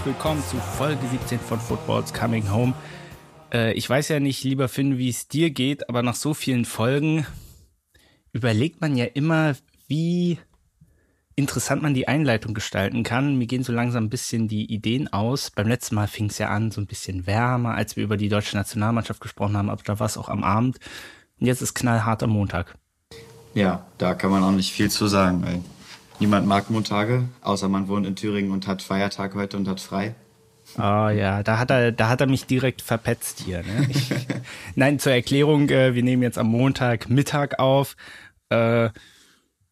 Herzlich willkommen zu Folge 17 von Football's Coming Home. Äh, ich weiß ja nicht, lieber Finn, wie es dir geht, aber nach so vielen Folgen überlegt man ja immer, wie interessant man die Einleitung gestalten kann. Mir gehen so langsam ein bisschen die Ideen aus. Beim letzten Mal fing es ja an, so ein bisschen wärmer, als wir über die deutsche Nationalmannschaft gesprochen haben, aber da war es auch am Abend. Und jetzt ist knallhart am Montag. Ja, da kann man auch nicht viel zu sagen, weil niemand mag Montage, außer man wohnt in Thüringen und hat Feiertag heute und hat frei. Oh ja, da hat er, da hat er mich direkt verpetzt hier. Ne? Ich, nein, zur Erklärung, äh, wir nehmen jetzt am Montag Mittag auf. Äh,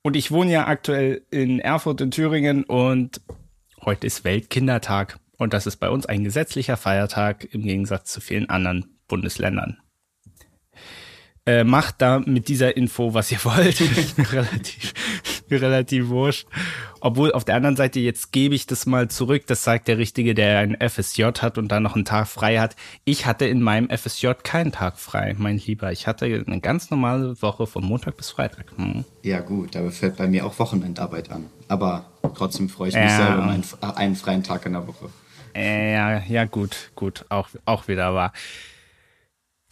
und ich wohne ja aktuell in Erfurt in Thüringen und heute ist Weltkindertag. Und das ist bei uns ein gesetzlicher Feiertag im Gegensatz zu vielen anderen Bundesländern. Äh, macht da mit dieser Info, was ihr wollt. relativ, relativ wurscht. Obwohl auf der anderen Seite, jetzt gebe ich das mal zurück. Das sagt der Richtige, der ein FSJ hat und dann noch einen Tag frei hat. Ich hatte in meinem FSJ keinen Tag frei, mein Lieber. Ich hatte eine ganz normale Woche von Montag bis Freitag. Hm. Ja gut, da fällt bei mir auch Wochenendarbeit an. Aber trotzdem freue ich mich ja. sehr über einen, einen freien Tag in der Woche. Ja, ja, gut, gut, auch, auch wieder wahr.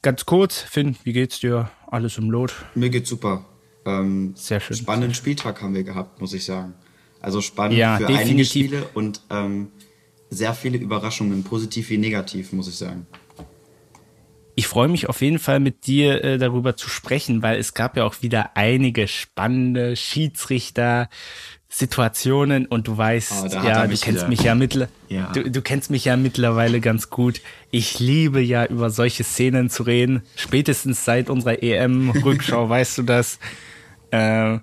Ganz kurz, Finn, wie geht's dir? Alles im Lot? Mir geht's super. Ähm, Sehr schön. Spannenden Spieltag haben wir gehabt, muss ich sagen. Also spannend ja, für definitiv. einige Spiele und ähm, sehr viele Überraschungen, positiv wie negativ, muss ich sagen. Ich freue mich auf jeden Fall mit dir äh, darüber zu sprechen, weil es gab ja auch wieder einige spannende Schiedsrichter, Situationen und du weißt, oh, ja, du kennst mich ja, mittler ja. Du, du kennst mich ja mittlerweile ganz gut. Ich liebe ja über solche Szenen zu reden. Spätestens seit unserer EM-Rückschau weißt du das. Äh,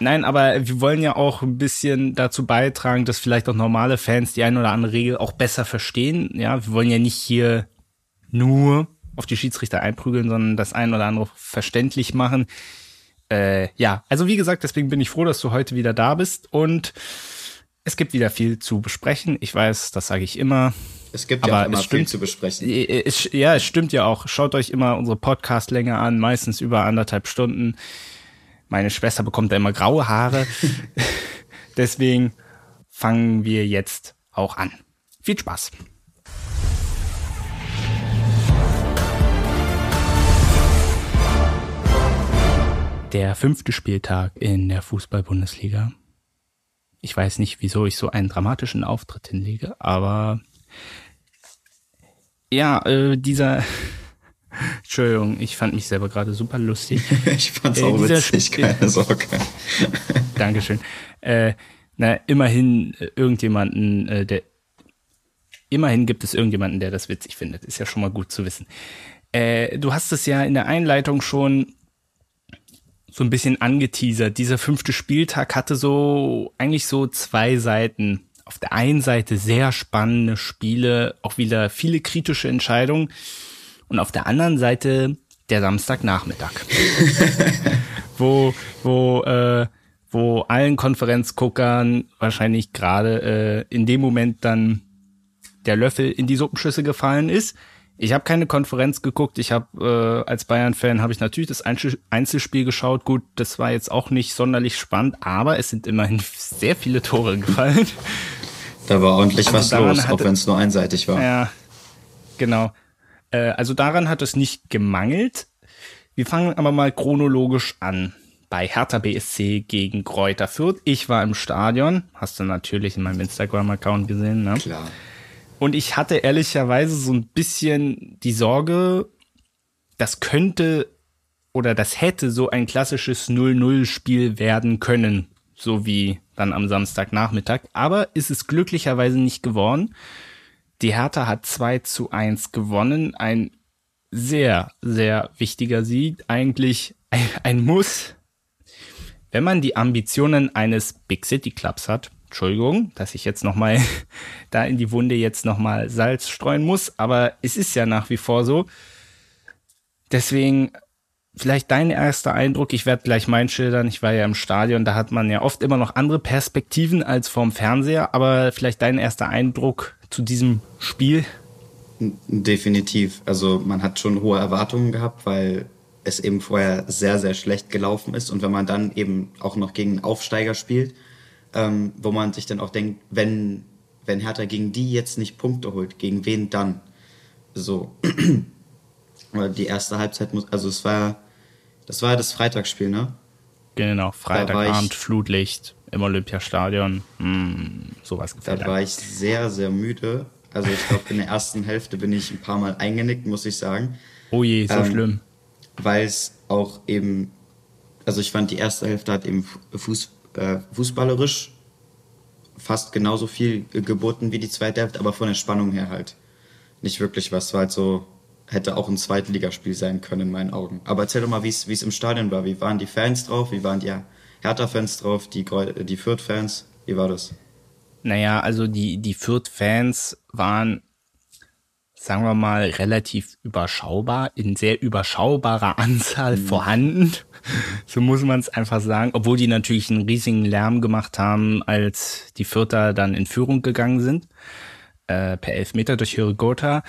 nein, aber wir wollen ja auch ein bisschen dazu beitragen, dass vielleicht auch normale Fans die eine oder andere Regel auch besser verstehen. Ja, wir wollen ja nicht hier nur auf die Schiedsrichter einprügeln, sondern das ein oder andere verständlich machen äh, ja, also wie gesagt, deswegen bin ich froh, dass du heute wieder da bist und es gibt wieder viel zu besprechen. Ich weiß, das sage ich immer. Es gibt ja immer stimmt, viel zu besprechen. Es, ja, es stimmt ja auch. Schaut euch immer unsere Podcast-Länge an, meistens über anderthalb Stunden. Meine Schwester bekommt da immer graue Haare. Deswegen fangen wir jetzt auch an. Viel Spaß. der fünfte Spieltag in der Fußball-Bundesliga. Ich weiß nicht, wieso ich so einen dramatischen Auftritt hinlege, aber ja, äh, dieser Entschuldigung, ich fand mich selber gerade super lustig. ich fand's äh, auch witzig, keine Sorge. Dankeschön. Äh, na, immerhin äh, irgendjemanden, äh, der immerhin gibt es irgendjemanden, der das witzig findet. Ist ja schon mal gut zu wissen. Äh, du hast es ja in der Einleitung schon so ein bisschen angeteasert. Dieser fünfte Spieltag hatte so eigentlich so zwei Seiten. Auf der einen Seite sehr spannende Spiele, auch wieder viele kritische Entscheidungen. Und auf der anderen Seite der Samstagnachmittag. wo, wo, äh, wo allen Konferenzguckern wahrscheinlich gerade äh, in dem Moment dann der Löffel in die Suppenschüssel gefallen ist ich habe keine Konferenz geguckt. Ich habe äh, als Bayern-Fan habe ich natürlich das Einzelspiel geschaut. Gut, das war jetzt auch nicht sonderlich spannend, aber es sind immerhin sehr viele Tore gefallen. Da war ordentlich also was los, hatte, auch wenn es nur einseitig war. Ja, genau. Äh, also daran hat es nicht gemangelt. Wir fangen aber mal chronologisch an. Bei Hertha BSC gegen Kräuter Fürth. Ich war im Stadion. Hast du natürlich in meinem Instagram-Account gesehen, ne? Klar. Und ich hatte ehrlicherweise so ein bisschen die Sorge, das könnte oder das hätte so ein klassisches 0-0-Spiel werden können, so wie dann am Samstagnachmittag. Aber ist es glücklicherweise nicht geworden. Die Hertha hat 2 zu 1 gewonnen. Ein sehr, sehr wichtiger Sieg. Eigentlich ein, Muss. Wenn man die Ambitionen eines Big City Clubs hat, Entschuldigung, dass ich jetzt nochmal da in die Wunde jetzt nochmal Salz streuen muss, aber es ist ja nach wie vor so. Deswegen vielleicht dein erster Eindruck, ich werde gleich meinen schildern, ich war ja im Stadion, da hat man ja oft immer noch andere Perspektiven als vorm Fernseher, aber vielleicht dein erster Eindruck zu diesem Spiel? Definitiv. Also man hat schon hohe Erwartungen gehabt, weil es eben vorher sehr, sehr schlecht gelaufen ist und wenn man dann eben auch noch gegen Aufsteiger spielt, ähm, wo man sich dann auch denkt, wenn wenn Hertha gegen die jetzt nicht Punkte holt, gegen wen dann? So. die erste Halbzeit muss, also es war, das war das Freitagsspiel, ne? Genau, Freitagabend, Flutlicht im Olympiastadion. Hm, sowas gefällt Da war ich sehr, sehr müde. Also ich glaube, in der ersten Hälfte bin ich ein paar Mal eingenickt, muss ich sagen. Oh je, so ähm, schlimm. Weil es auch eben, also ich fand, die erste Hälfte hat eben Fuß, äh, fußballerisch fast genauso viel geboten wie die zweite Hälfte, aber von der Spannung her halt nicht wirklich was. War halt so, hätte auch ein Zweitligaspiel sein können in meinen Augen. Aber erzähl doch mal, wie es im Stadion war. Wie waren die Fans drauf? Wie waren die Hertha-Fans drauf? Die, die Fürth-Fans? Wie war das? Naja, also die, die Fürth-Fans waren, sagen wir mal, relativ überschaubar, in sehr überschaubarer Anzahl mhm. vorhanden. So muss man es einfach sagen. Obwohl die natürlich einen riesigen Lärm gemacht haben, als die Fürther dann in Führung gegangen sind. Äh, per Elfmeter durch Hirigota.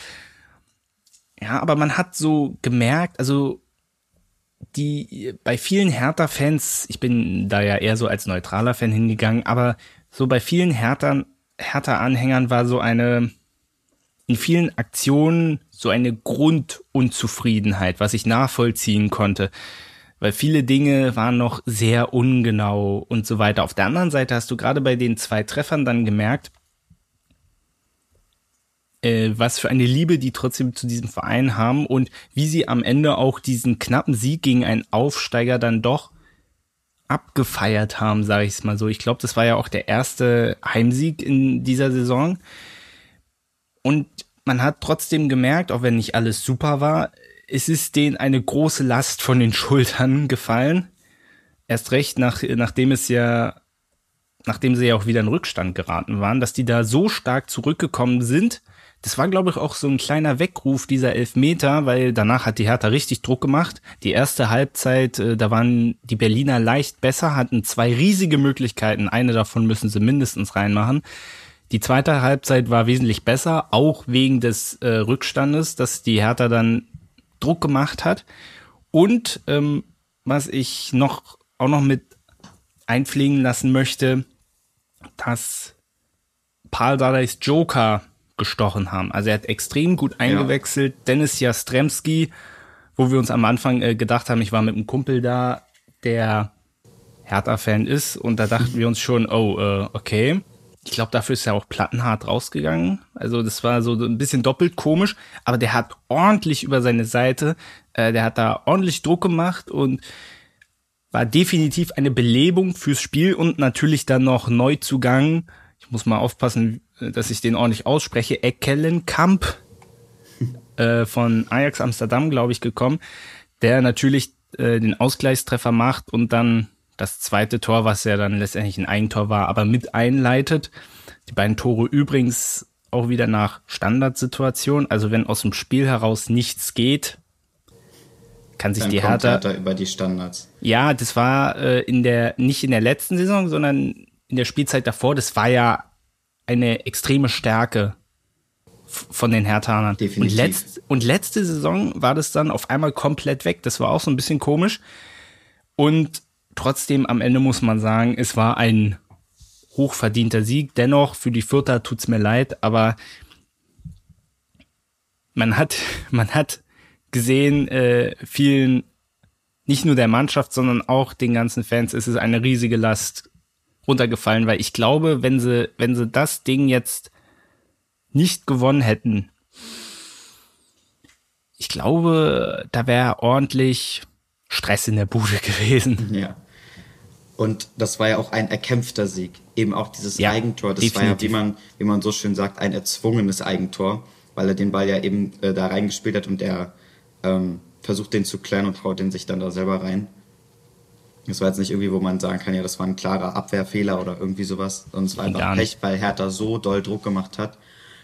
Ja, aber man hat so gemerkt, also die bei vielen Hertha-Fans, ich bin da ja eher so als neutraler Fan hingegangen, aber so bei vielen Hertha, Hertha-Anhängern war so eine, in vielen Aktionen so eine Grundunzufriedenheit, was ich nachvollziehen konnte. Weil viele Dinge waren noch sehr ungenau und so weiter. Auf der anderen Seite hast du gerade bei den zwei Treffern dann gemerkt, äh, was für eine Liebe die trotzdem zu diesem Verein haben und wie sie am Ende auch diesen knappen Sieg gegen einen Aufsteiger dann doch abgefeiert haben, sage ich es mal so. Ich glaube, das war ja auch der erste Heimsieg in dieser Saison. Und man hat trotzdem gemerkt, auch wenn nicht alles super war, es ist denen eine große Last von den Schultern gefallen. Erst recht, nach, nachdem es ja, nachdem sie ja auch wieder in Rückstand geraten waren, dass die da so stark zurückgekommen sind, das war, glaube ich, auch so ein kleiner Weckruf dieser Elfmeter, weil danach hat die Hertha richtig Druck gemacht. Die erste Halbzeit, äh, da waren die Berliner leicht besser, hatten zwei riesige Möglichkeiten. Eine davon müssen sie mindestens reinmachen. Die zweite Halbzeit war wesentlich besser, auch wegen des äh, Rückstandes, dass die Hertha dann Druck gemacht hat. Und ähm, was ich noch auch noch mit einfliegen lassen möchte, dass Paul Dardais Joker gestochen haben. Also er hat extrem gut eingewechselt. Ja. Dennis Jastremski, wo wir uns am Anfang äh, gedacht haben, ich war mit einem Kumpel da, der Hertha-Fan ist und da dachten wir uns schon, oh, äh, okay. Ich glaube, dafür ist er auch plattenhart rausgegangen. Also das war so ein bisschen doppelt komisch, aber der hat ordentlich über seine Seite, äh, der hat da ordentlich Druck gemacht und war definitiv eine Belebung fürs Spiel und natürlich dann noch Neuzugang. Ich muss mal aufpassen, dass ich den ordentlich ausspreche, Ekelenkamp äh, von Ajax Amsterdam, glaube ich, gekommen, der natürlich äh, den Ausgleichstreffer macht und dann das zweite Tor, was ja dann letztendlich ein Eigentor war, aber mit einleitet. Die beiden Tore übrigens auch wieder nach Standardsituation. Also wenn aus dem Spiel heraus nichts geht, kann sich dann die Hertha, Hertha über die Standards. Ja, das war äh, in der nicht in der letzten Saison, sondern in der Spielzeit davor. Das war ja eine extreme Stärke von den Herthanern. Definitiv. Und, letzt, und letzte Saison war das dann auf einmal komplett weg. Das war auch so ein bisschen komisch. Und trotzdem am Ende muss man sagen, es war ein hochverdienter Sieg. Dennoch, für die Vierter tut's mir leid, aber man hat, man hat gesehen, äh, vielen, nicht nur der Mannschaft, sondern auch den ganzen Fans, ist es eine riesige Last runtergefallen, weil ich glaube, wenn sie, wenn sie das Ding jetzt nicht gewonnen hätten, ich glaube, da wäre ordentlich Stress in der Bude gewesen. Ja. Und das war ja auch ein erkämpfter Sieg. Eben auch dieses ja, Eigentor. Das definitiv. war ja, wie man, wie man so schön sagt, ein erzwungenes Eigentor, weil er den Ball ja eben äh, da reingespielt hat und er ähm, versucht den zu klären und haut den sich dann da selber rein. Das war jetzt nicht irgendwie, wo man sagen kann, ja, das war ein klarer Abwehrfehler oder irgendwie sowas. Und es war einfach Pech, weil Hertha so doll Druck gemacht hat.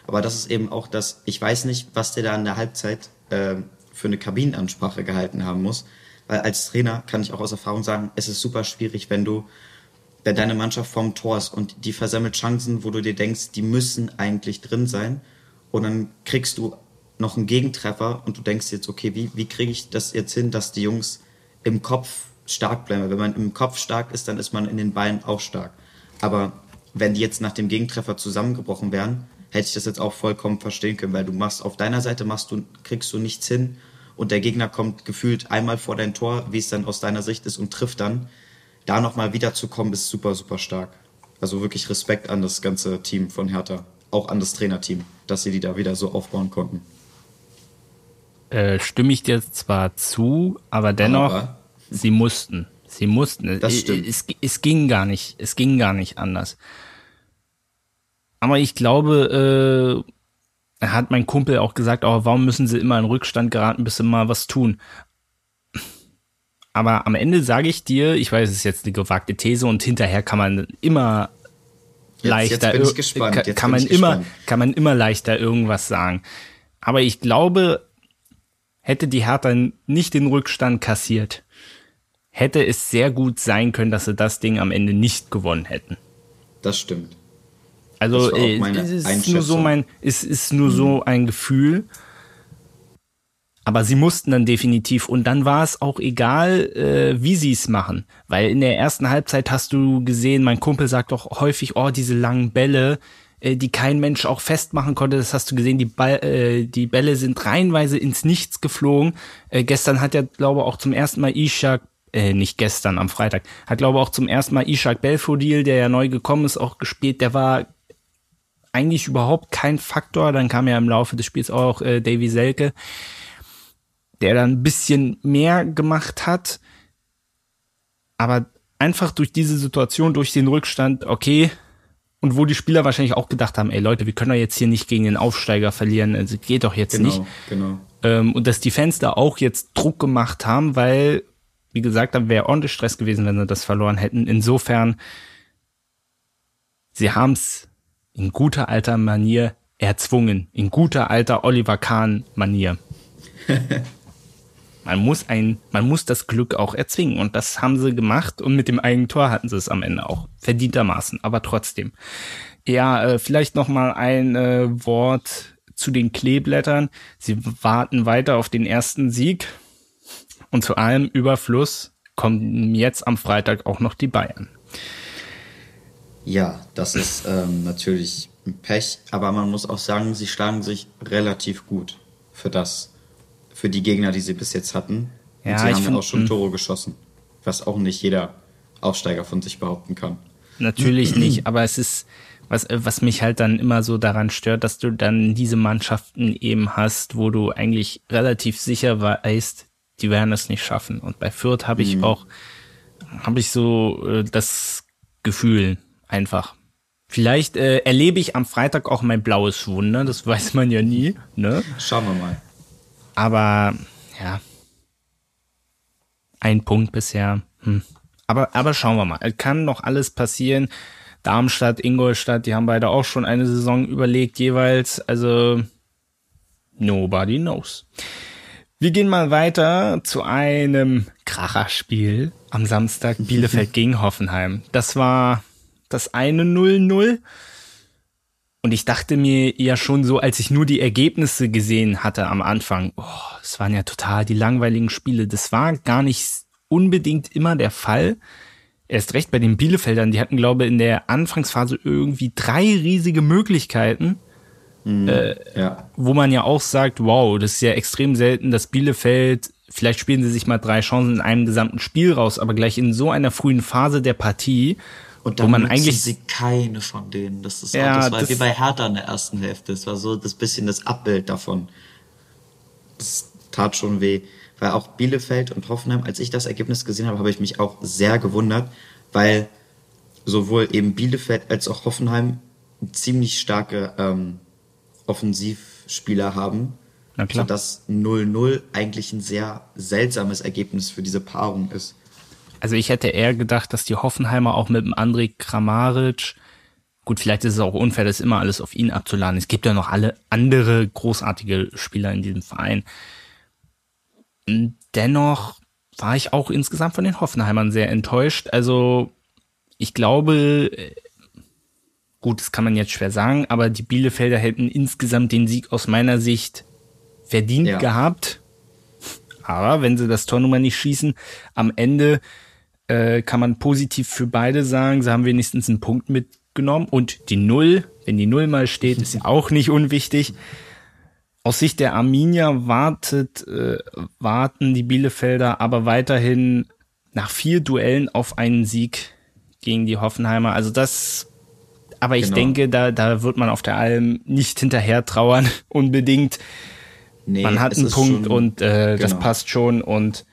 Aber das ist eben auch das, ich weiß nicht, was der da in der Halbzeit äh, für eine Kabinenansprache gehalten haben muss. Weil als Trainer kann ich auch aus Erfahrung sagen, es ist super schwierig, wenn du, wenn deine Mannschaft vorm Tor ist und die versammelt Chancen, wo du dir denkst, die müssen eigentlich drin sein. Und dann kriegst du noch einen Gegentreffer und du denkst jetzt, okay, wie, wie kriege ich das jetzt hin, dass die Jungs im Kopf stark bleiben. Wenn man im Kopf stark ist, dann ist man in den Beinen auch stark. Aber wenn die jetzt nach dem Gegentreffer zusammengebrochen wären, hätte ich das jetzt auch vollkommen verstehen können, weil du machst auf deiner Seite machst du, kriegst du nichts hin und der Gegner kommt gefühlt einmal vor dein Tor, wie es dann aus deiner Sicht ist und trifft dann. Da nochmal wiederzukommen, ist super, super stark. Also wirklich Respekt an das ganze Team von Hertha, auch an das Trainerteam, dass sie die da wieder so aufbauen konnten. Äh, stimme ich dir zwar zu, aber dennoch, aber, sie mussten. Sie mussten. Das stimmt. Es, es, es ging gar nicht. Es ging gar nicht anders. Aber ich glaube, äh, hat mein Kumpel auch gesagt, oh, warum müssen sie immer in Rückstand geraten, bis sie mal was tun? Aber am Ende sage ich dir, ich weiß, es ist jetzt eine gewagte These und hinterher kann man immer jetzt, leichter, jetzt kann, kann man immer, gespannt. kann man immer leichter irgendwas sagen. Aber ich glaube, hätte die Hertha nicht den Rückstand kassiert, hätte es sehr gut sein können, dass sie das Ding am Ende nicht gewonnen hätten. Das stimmt. Also äh, es ist nur so mein, es ist nur mhm. so ein Gefühl. Aber sie mussten dann definitiv und dann war es auch egal, äh, wie sie es machen, weil in der ersten Halbzeit hast du gesehen, mein Kumpel sagt doch häufig, oh diese langen Bälle, äh, die kein Mensch auch festmachen konnte. Das hast du gesehen, die, Ball, äh, die Bälle sind reihenweise ins Nichts geflogen. Äh, gestern hat ja, glaube ich, auch zum ersten Mal Ishak äh, nicht gestern, am Freitag, hat glaube auch zum ersten Mal Ishak Belfodil, der ja neu gekommen ist, auch gespielt. Der war eigentlich überhaupt kein Faktor. Dann kam ja im Laufe des Spiels auch äh, Davy Selke, der dann ein bisschen mehr gemacht hat. Aber einfach durch diese Situation, durch den Rückstand, okay, und wo die Spieler wahrscheinlich auch gedacht haben, ey Leute, wir können doch jetzt hier nicht gegen den Aufsteiger verlieren, also geht doch jetzt genau, nicht. Genau. Ähm, und dass die Fans da auch jetzt Druck gemacht haben, weil, wie gesagt, da wäre ordentlich Stress gewesen, wenn sie das verloren hätten. Insofern, sie haben es in guter alter Manier erzwungen, in guter alter Oliver Kahn Manier. man muss ein, man muss das Glück auch erzwingen und das haben sie gemacht und mit dem Eigentor hatten sie es am Ende auch verdientermaßen, aber trotzdem. Ja, äh, vielleicht noch mal ein äh, Wort zu den Kleeblättern. Sie warten weiter auf den ersten Sieg und zu allem Überfluss kommen jetzt am Freitag auch noch die Bayern. Ja, das ist ähm, natürlich ein Pech, aber man muss auch sagen, sie schlagen sich relativ gut für das, für die Gegner, die sie bis jetzt hatten. Und ja, sie haben find, auch schon hm. Tore geschossen, was auch nicht jeder Aufsteiger von sich behaupten kann. Natürlich nicht, aber es ist, was, was mich halt dann immer so daran stört, dass du dann diese Mannschaften eben hast, wo du eigentlich relativ sicher weißt, die werden es nicht schaffen. Und bei Fürth habe ich mhm. auch, habe ich so äh, das Gefühl einfach. Vielleicht äh, erlebe ich am Freitag auch mein blaues Wunder, das weiß man ja nie. Ne? Schauen wir mal. Aber ja, ein Punkt bisher. Hm. Aber, aber schauen wir mal. Es kann noch alles passieren. Darmstadt, Ingolstadt, die haben beide auch schon eine Saison überlegt jeweils. Also nobody knows. Wir gehen mal weiter zu einem Kracherspiel am Samstag Bielefeld gegen Hoffenheim. Das war das eine 0-0. Und ich dachte mir ja schon so, als ich nur die Ergebnisse gesehen hatte am Anfang, oh, es waren ja total die langweiligen Spiele. Das war gar nicht unbedingt immer der Fall. Erst recht bei den Bielefeldern, die hatten, glaube ich, in der Anfangsphase irgendwie drei riesige Möglichkeiten. Mhm, äh, ja. Wo man ja auch sagt, wow, das ist ja extrem selten, dass Bielefeld, vielleicht spielen sie sich mal drei Chancen in einem gesamten Spiel raus, aber gleich in so einer frühen Phase der Partie und dann wo man eigentlich sie keine von denen. Das ist ja, auch, das war das wie bei Hertha in der ersten Hälfte. Das war so das bisschen das Abbild davon. Das tat schon weh. Weil auch Bielefeld und Hoffenheim, als ich das Ergebnis gesehen habe, habe ich mich auch sehr gewundert, weil sowohl eben Bielefeld als auch Hoffenheim ziemlich starke ähm, Offensivspieler haben. Na klar. Sodass 0-0 eigentlich ein sehr seltsames Ergebnis für diese Paarung ist. Also ich hätte eher gedacht, dass die Hoffenheimer auch mit dem André Kramaric, gut, vielleicht ist es auch unfair, das immer alles auf ihn abzuladen. Es gibt ja noch alle andere großartige Spieler in diesem Verein. Dennoch war ich auch insgesamt von den Hoffenheimern sehr enttäuscht. Also ich glaube, gut, das kann man jetzt schwer sagen, aber die Bielefelder hätten insgesamt den Sieg aus meiner Sicht verdient ja. gehabt. Aber wenn sie das Tor nun mal nicht schießen, am Ende äh, kann man positiv für beide sagen. Sie haben wenigstens einen Punkt mit genommen und die Null, wenn die Null mal steht, ist ja auch nicht unwichtig. Aus Sicht der Arminia wartet, äh, warten die Bielefelder aber weiterhin nach vier Duellen auf einen Sieg gegen die Hoffenheimer. Also das, aber ich genau. denke, da, da wird man auf der Alm nicht hinterher trauern, unbedingt. Nee, man hat einen Punkt schon, und äh, genau. das passt schon und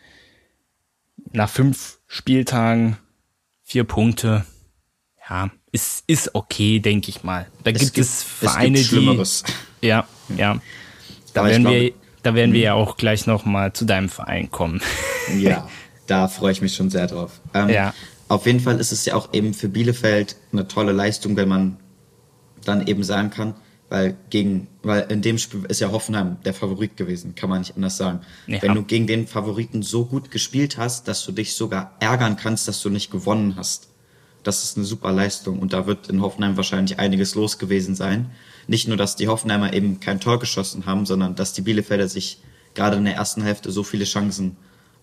nach fünf Spieltagen vier Punkte, ja, ist, ist okay, denke ich mal. Da es gibt, gibt, es Vereine, es gibt die. Ja, ja. Da werden, glaube, wir, da werden wir ja auch gleich nochmal zu deinem Verein kommen. Ja, da freue ich mich schon sehr drauf. Ähm, ja. Auf jeden Fall ist es ja auch eben für Bielefeld eine tolle Leistung, wenn man dann eben sagen kann, weil gegen, weil in dem Spiel ist ja Hoffenheim der Favorit gewesen, kann man nicht anders sagen. Ja. Wenn du gegen den Favoriten so gut gespielt hast, dass du dich sogar ärgern kannst, dass du nicht gewonnen hast. Das ist eine super Leistung und da wird in Hoffenheim wahrscheinlich einiges los gewesen sein nicht nur, dass die Hoffenheimer eben kein Tor geschossen haben, sondern dass die Bielefelder sich gerade in der ersten Hälfte so viele Chancen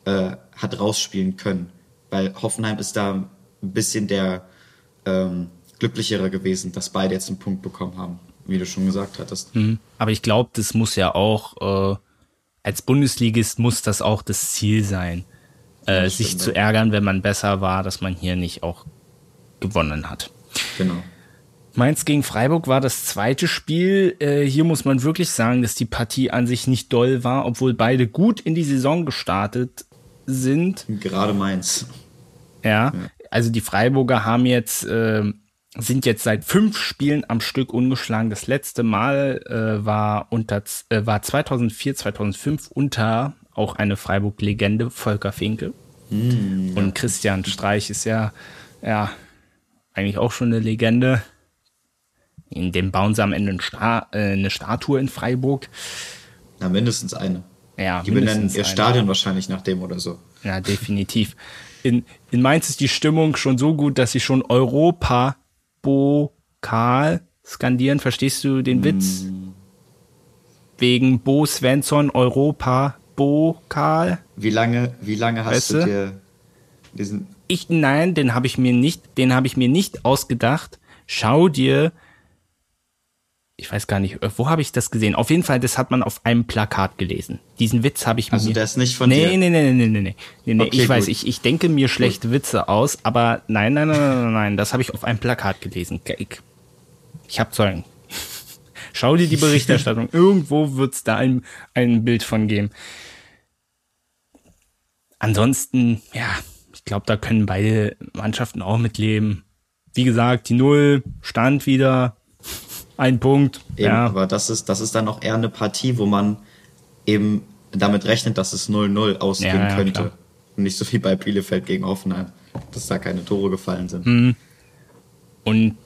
äh, hat rausspielen können. Weil Hoffenheim ist da ein bisschen der ähm, glücklichere gewesen, dass beide jetzt einen Punkt bekommen haben, wie du schon gesagt hattest. Mhm. Aber ich glaube, das muss ja auch, äh, als Bundesligist muss das auch das Ziel sein, äh, ja, sich zu ärgern, wenn man besser war, dass man hier nicht auch gewonnen hat. Genau. Mainz gegen Freiburg war das zweite Spiel. Äh, hier muss man wirklich sagen, dass die Partie an sich nicht doll war, obwohl beide gut in die Saison gestartet sind. Gerade Mainz. Ja, ja. also die Freiburger haben jetzt äh, sind jetzt seit fünf Spielen am Stück ungeschlagen. Das letzte Mal äh, war unter äh, war 2004, 2005 unter auch eine Freiburg-Legende Volker Finke. Mm, Und Christian Streich ist ja ja eigentlich auch schon eine Legende. In dem bauen sie am Ende äh, eine Statue in Freiburg. Na, mindestens eine. Ja, Die benennen ihr Stadion wahrscheinlich nach dem oder so. Ja, definitiv. In, in Mainz ist die Stimmung schon so gut, dass sie schon Europa-Pokal skandieren. Verstehst du den Witz? Mm. Wegen Bo Svensson Europa-Pokal. Wie lange, wie lange hast weißt du dir diesen. Ich, nein, den habe ich mir nicht, den habe ich mir nicht ausgedacht. Schau dir ich weiß gar nicht, wo habe ich das gesehen? Auf jeden Fall, das hat man auf einem Plakat gelesen. Diesen Witz habe ich mir. Also der ist nicht von nee, dir? Nee, nee, nee, nee, nee, nee. nee okay, ich gut. weiß, ich, ich denke mir schlechte gut. Witze aus, aber nein, nein, nein, nein, nein, nein das habe ich auf einem Plakat gelesen. Ich, ich habe Zeugen. Schau dir die Berichterstattung. Irgendwo wird es da ein, ein Bild von geben. Ansonsten, ja, ich glaube, da können beide Mannschaften auch mitleben. Wie gesagt, die Null stand wieder, ein Punkt. Eben, ja. Aber das ist, das ist dann auch eher eine Partie, wo man eben damit rechnet, dass es 0-0 ausgehen ja, ja, könnte. Klar. Und nicht so wie bei Bielefeld gegen Offenheim, dass da keine Tore gefallen sind. Mhm. Und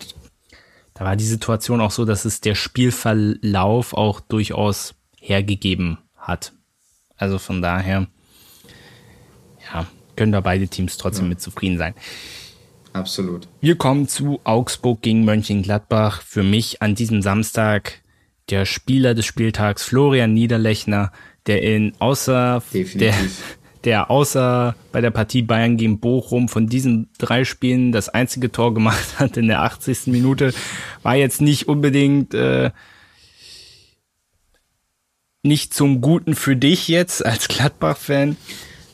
da war die Situation auch so, dass es der Spielverlauf auch durchaus hergegeben hat. Also von daher, ja, können da beide Teams trotzdem mit zufrieden sein. Absolut. Wir kommen zu Augsburg gegen Mönchengladbach. Für mich an diesem Samstag der Spieler des Spieltags Florian Niederlechner, der in außer der, der außer bei der Partie Bayern gegen Bochum von diesen drei Spielen das einzige Tor gemacht hat in der 80. Minute, war jetzt nicht unbedingt äh, nicht zum Guten für dich jetzt als Gladbach-Fan.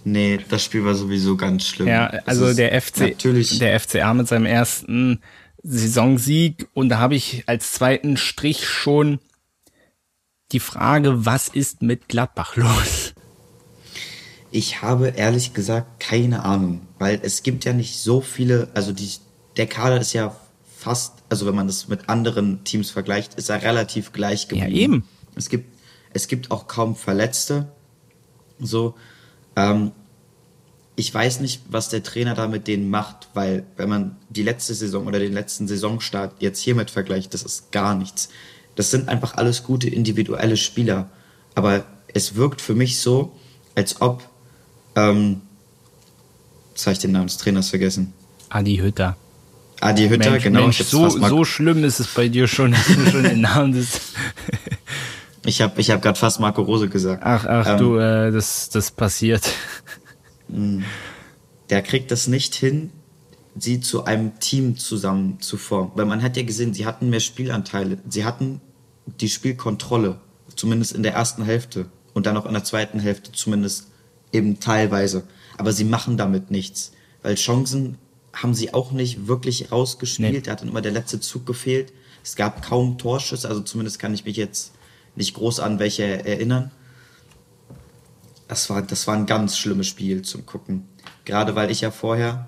Nee, das Spiel war sowieso ganz schlimm. Ja, also der FC, natürlich der FCA mit seinem ersten Saisonsieg und da habe ich als zweiten Strich schon die Frage, was ist mit Gladbach los? Ich habe ehrlich gesagt keine Ahnung, weil es gibt ja nicht so viele, also die, der Kader ist ja fast, also wenn man das mit anderen Teams vergleicht, ist er relativ gleich geblieben. Ja, eben. Es gibt, es gibt auch kaum Verletzte. So, ähm, ich weiß nicht, was der Trainer da mit denen macht, weil wenn man die letzte Saison oder den letzten Saisonstart jetzt hiermit vergleicht, das ist gar nichts. Das sind einfach alles gute individuelle Spieler. Aber es wirkt für mich so, als ob, ähm, jetzt habe ich den Namen des Trainers vergessen. Adi Hütter. Adi Hütter, Mensch, genau. Mensch, so, so schlimm ist es bei dir schon, dass du schon den Namen des Ich habe ich hab gerade fast Marco Rose gesagt. Ach, ach ähm, du, äh, das, das passiert. Mm. Der kriegt das nicht hin, sie zu einem Team zusammen zu formen. Weil man hat ja gesehen, sie hatten mehr Spielanteile, sie hatten die Spielkontrolle, zumindest in der ersten Hälfte und dann auch in der zweiten Hälfte zumindest eben teilweise. Aber sie machen damit nichts, weil Chancen haben sie auch nicht wirklich rausgespielt. Nee. Da hat dann immer der letzte Zug gefehlt. Es gab kaum Torschüsse, also zumindest kann ich mich jetzt nicht groß an welche erinnern. Das war, das war ein ganz schlimmes Spiel zum Gucken. Gerade weil ich ja vorher,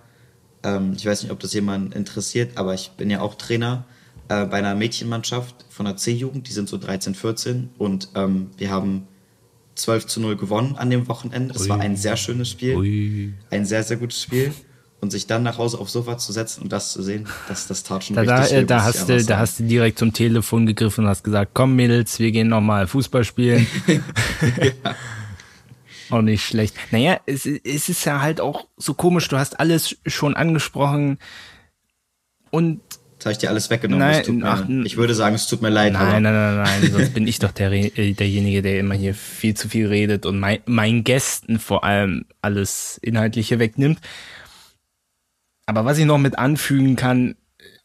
ähm, ich weiß nicht, ob das jemand interessiert, aber ich bin ja auch Trainer äh, bei einer Mädchenmannschaft von der C-Jugend, die sind so 13, 14 und ähm, wir haben 12 zu 0 gewonnen an dem Wochenende. Das Ui. war ein sehr schönes Spiel. Ui. Ein sehr, sehr gutes Spiel. Und sich dann nach Hause aufs Sofa zu setzen und das zu sehen, das, das tat schon da, richtig da, da hast du, da hast du direkt zum Telefon gegriffen und hast gesagt, komm Mädels, wir gehen nochmal Fußball spielen. ja. Auch nicht schlecht. Naja, es, es ist ja halt auch so komisch, du hast alles schon angesprochen und Jetzt habe ich dir alles weggenommen. Nein, ach, mir, ich würde sagen, es tut mir leid. Nein, nein, nein, nein, sonst bin ich doch der, äh, derjenige, der immer hier viel zu viel redet und mein, meinen Gästen vor allem alles Inhaltliche wegnimmt. Aber was ich noch mit anfügen kann,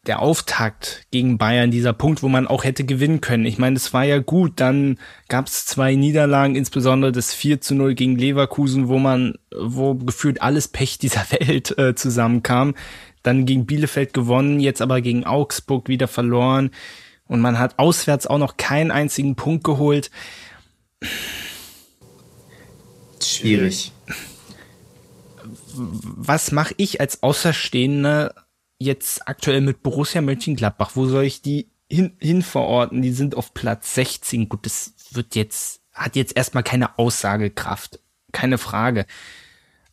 der Auftakt gegen Bayern, dieser Punkt, wo man auch hätte gewinnen können. Ich meine, es war ja gut. Dann gab es zwei Niederlagen, insbesondere das 4 zu 0 gegen Leverkusen, wo man, wo gefühlt alles Pech dieser Welt äh, zusammenkam dann gegen Bielefeld gewonnen, jetzt aber gegen Augsburg wieder verloren und man hat auswärts auch noch keinen einzigen Punkt geholt. Schwierig. Was mache ich als Außerstehender jetzt aktuell mit Borussia Mönchengladbach? Wo soll ich die hin, hin verorten? Die sind auf Platz 16. Gut, das wird jetzt, hat jetzt erstmal keine Aussagekraft. Keine Frage.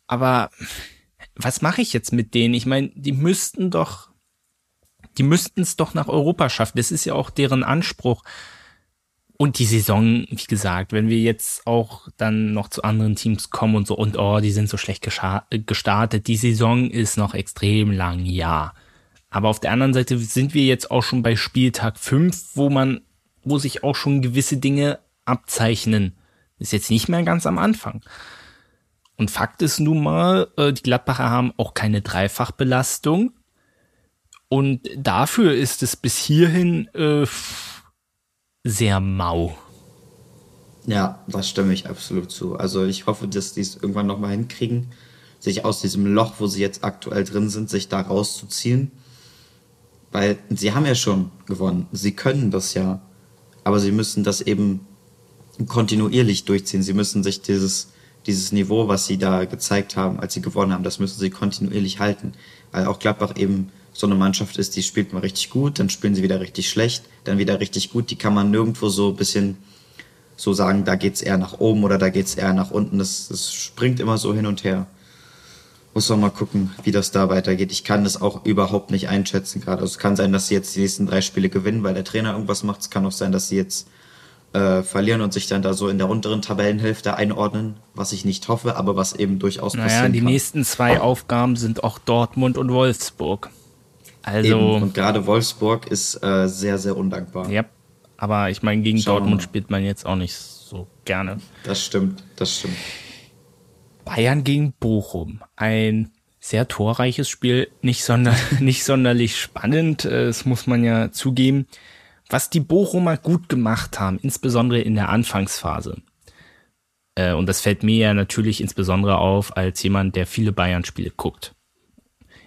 Aber was mache ich jetzt mit denen? Ich meine, die müssten doch, die müssten es doch nach Europa schaffen. Das ist ja auch deren Anspruch. Und die Saison, wie gesagt, wenn wir jetzt auch dann noch zu anderen Teams kommen und so, und oh, die sind so schlecht gestartet, die Saison ist noch extrem lang, ja. Aber auf der anderen Seite sind wir jetzt auch schon bei Spieltag 5, wo man, wo sich auch schon gewisse Dinge abzeichnen. Ist jetzt nicht mehr ganz am Anfang. Und Fakt ist nun mal, äh, die Gladbacher haben auch keine Dreifachbelastung. Und dafür ist es bis hierhin äh, sehr mau. Ja, das stimme ich absolut zu. Also ich hoffe, dass die es irgendwann nochmal hinkriegen, sich aus diesem Loch, wo sie jetzt aktuell drin sind, sich da rauszuziehen. Weil sie haben ja schon gewonnen. Sie können das ja. Aber sie müssen das eben kontinuierlich durchziehen. Sie müssen sich dieses dieses Niveau, was sie da gezeigt haben, als sie gewonnen haben, das müssen sie kontinuierlich halten. Weil auch Gladbach eben so eine Mannschaft ist, die spielt mal richtig gut, dann spielen sie wieder richtig schlecht, dann wieder richtig gut. Die kann man nirgendwo so ein bisschen so sagen, da geht's eher nach oben oder da geht's eher nach unten. Das, das springt immer so hin und her. Muss man mal gucken, wie das da weitergeht. Ich kann das auch überhaupt nicht einschätzen gerade. Also es kann sein, dass sie jetzt die nächsten drei Spiele gewinnen, weil der Trainer irgendwas macht. Es kann auch sein, dass sie jetzt äh, verlieren und sich dann da so in der unteren Tabellenhälfte einordnen, was ich nicht hoffe, aber was eben durchaus naja, passieren die kann. nächsten zwei Aufgaben sind auch Dortmund und Wolfsburg. Also eben. und gerade Wolfsburg ist äh, sehr sehr undankbar. Ja, aber ich meine gegen Schauen Dortmund spielt man jetzt auch nicht so gerne. Das stimmt, das stimmt. Bayern gegen Bochum, ein sehr torreiches Spiel, nicht, sonder nicht sonderlich spannend, äh, das muss man ja zugeben was die Bochumer gut gemacht haben, insbesondere in der Anfangsphase. Äh, und das fällt mir ja natürlich insbesondere auf als jemand, der viele Bayern-Spiele guckt.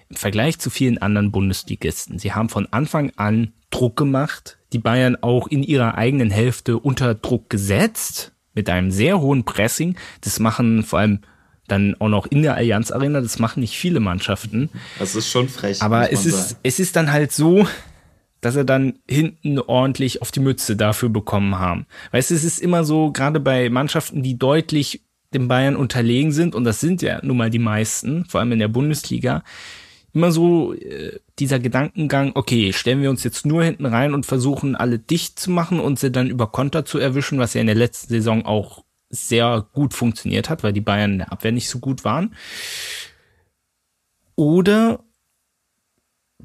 Im Vergleich zu vielen anderen Bundesligisten. Sie haben von Anfang an Druck gemacht, die Bayern auch in ihrer eigenen Hälfte unter Druck gesetzt, mit einem sehr hohen Pressing. Das machen vor allem dann auch noch in der Allianz Arena, das machen nicht viele Mannschaften. Das ist schon frech. Aber es ist, es ist dann halt so, dass er dann hinten ordentlich auf die Mütze dafür bekommen haben. Weißt du, es ist immer so, gerade bei Mannschaften, die deutlich den Bayern unterlegen sind, und das sind ja nun mal die meisten, vor allem in der Bundesliga, immer so äh, dieser Gedankengang, okay, stellen wir uns jetzt nur hinten rein und versuchen alle dicht zu machen und sie dann über Konter zu erwischen, was ja in der letzten Saison auch sehr gut funktioniert hat, weil die Bayern in der Abwehr nicht so gut waren. Oder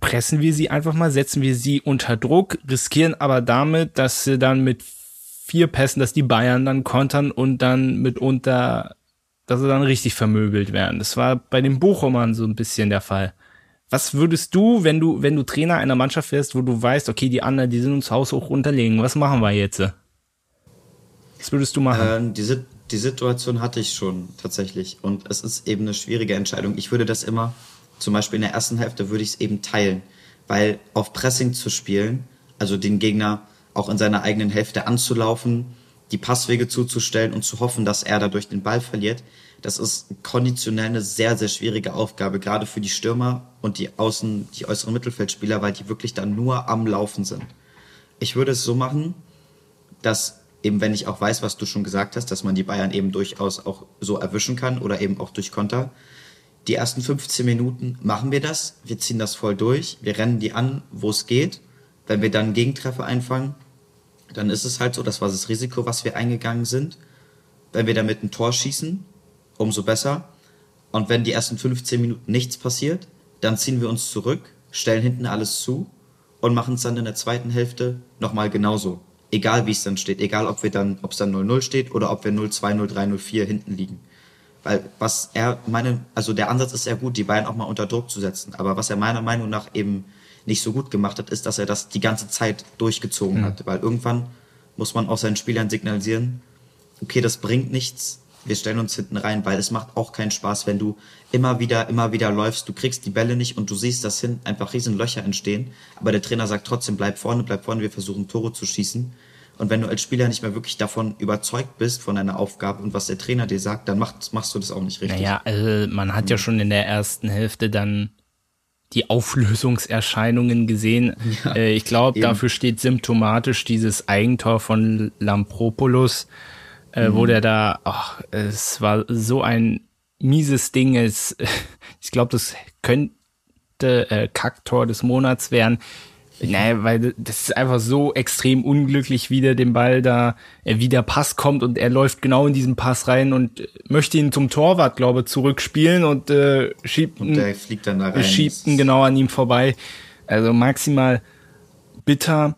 pressen wir sie einfach mal, setzen wir sie unter Druck, riskieren aber damit, dass sie dann mit vier Pässen, dass die Bayern dann kontern und dann mitunter, dass sie dann richtig vermöbelt werden. Das war bei den Bochumern so ein bisschen der Fall. Was würdest du, wenn du, wenn du Trainer einer Mannschaft wärst, wo du weißt, okay, die anderen, die sind uns Haus hoch unterlegen, was machen wir jetzt? Was würdest du machen? Ähm, die, die Situation hatte ich schon tatsächlich. Und es ist eben eine schwierige Entscheidung. Ich würde das immer, zum Beispiel in der ersten Hälfte, würde ich es eben teilen. Weil auf Pressing zu spielen, also den Gegner auch in seiner eigenen Hälfte anzulaufen, die Passwege zuzustellen und zu hoffen, dass er dadurch den Ball verliert, das ist konditionell eine sehr, sehr schwierige Aufgabe, gerade für die Stürmer und die Außen, die äußeren Mittelfeldspieler, weil die wirklich dann nur am Laufen sind. Ich würde es so machen, dass eben, wenn ich auch weiß, was du schon gesagt hast, dass man die Bayern eben durchaus auch so erwischen kann oder eben auch durch Konter. Die ersten 15 Minuten machen wir das, wir ziehen das voll durch, wir rennen die an, wo es geht. Wenn wir dann Gegentreffer einfangen, dann ist es halt so, das war das Risiko, was wir eingegangen sind. Wenn wir damit ein Tor schießen, umso besser. Und wenn die ersten 15 Minuten nichts passiert, dann ziehen wir uns zurück, stellen hinten alles zu und machen es dann in der zweiten Hälfte nochmal genauso. Egal wie es dann steht, egal ob wir dann, ob es dann 0-0 steht oder ob wir 0-2, 0-3, 0-4 hinten liegen. Weil was er meine, also der Ansatz ist sehr gut, die beiden auch mal unter Druck zu setzen. Aber was er meiner Meinung nach eben nicht so gut gemacht hat, ist, dass er das die ganze Zeit durchgezogen mhm. hat. Weil irgendwann muss man auch seinen Spielern signalisieren, okay, das bringt nichts, wir stellen uns hinten rein, weil es macht auch keinen Spaß, wenn du immer wieder, immer wieder läufst, du kriegst die Bälle nicht und du siehst, dass hinten einfach riesen Löcher entstehen, aber der Trainer sagt trotzdem, bleib vorne, bleib vorne, wir versuchen Tore zu schießen. Und wenn du als Spieler nicht mehr wirklich davon überzeugt bist, von deiner Aufgabe und was der Trainer dir sagt, dann machst, machst du das auch nicht richtig. Naja, also man hat ja schon in der ersten Hälfte dann die Auflösungserscheinungen gesehen. Ja, äh, ich glaube, dafür steht symptomatisch dieses Eigentor von Lampropoulos, äh, mhm. wo der da, ach, es war so ein mieses Ding. Es, ich glaube, das könnte äh, Kacktor des Monats werden. Naja, weil das ist einfach so extrem unglücklich, wie der den Ball da, äh, wie der Pass kommt und er läuft genau in diesen Pass rein und möchte ihn zum Torwart, glaube zurückspielen und äh, schiebt und der fliegt dann da schiebt ihn genau an ihm vorbei. Also maximal bitter.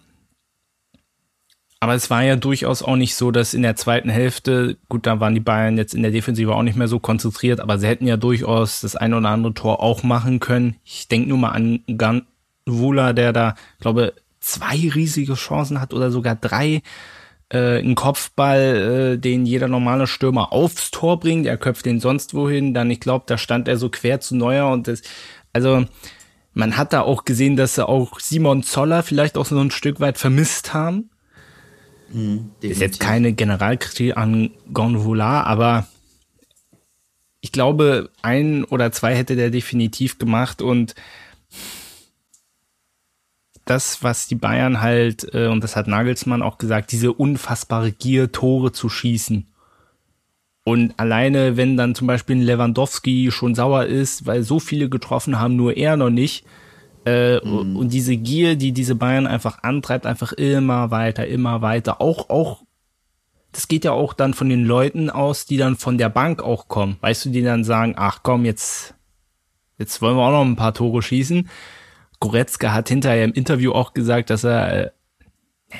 Aber es war ja durchaus auch nicht so, dass in der zweiten Hälfte, gut, da waren die Bayern jetzt in der Defensive auch nicht mehr so konzentriert, aber sie hätten ja durchaus das eine oder andere Tor auch machen können. Ich denke nur mal an Ganvula, der da, glaube zwei riesige Chancen hat oder sogar drei. Äh, ein Kopfball, äh, den jeder normale Stürmer aufs Tor bringt. Er köpft den sonst wohin. Dann, ich glaube, da stand er so quer zu Neuer und das, also man hat da auch gesehen, dass sie auch Simon Zoller vielleicht auch so ein Stück weit vermisst haben Mhm, ist jetzt keine Generalkritik an Gonvola, aber ich glaube, ein oder zwei hätte der definitiv gemacht und das, was die Bayern halt, äh, und das hat Nagelsmann auch gesagt, diese unfassbare Gier, Tore zu schießen. Und alleine, wenn dann zum Beispiel ein Lewandowski schon sauer ist, weil so viele getroffen haben, nur er noch nicht, äh, mhm. Und diese Gier, die diese Bayern einfach antreibt, einfach immer weiter, immer weiter. Auch, auch, das geht ja auch dann von den Leuten aus, die dann von der Bank auch kommen. Weißt du, die dann sagen, ach komm, jetzt, jetzt wollen wir auch noch ein paar Tore schießen. Goretzka hat hinterher im Interview auch gesagt, dass er äh,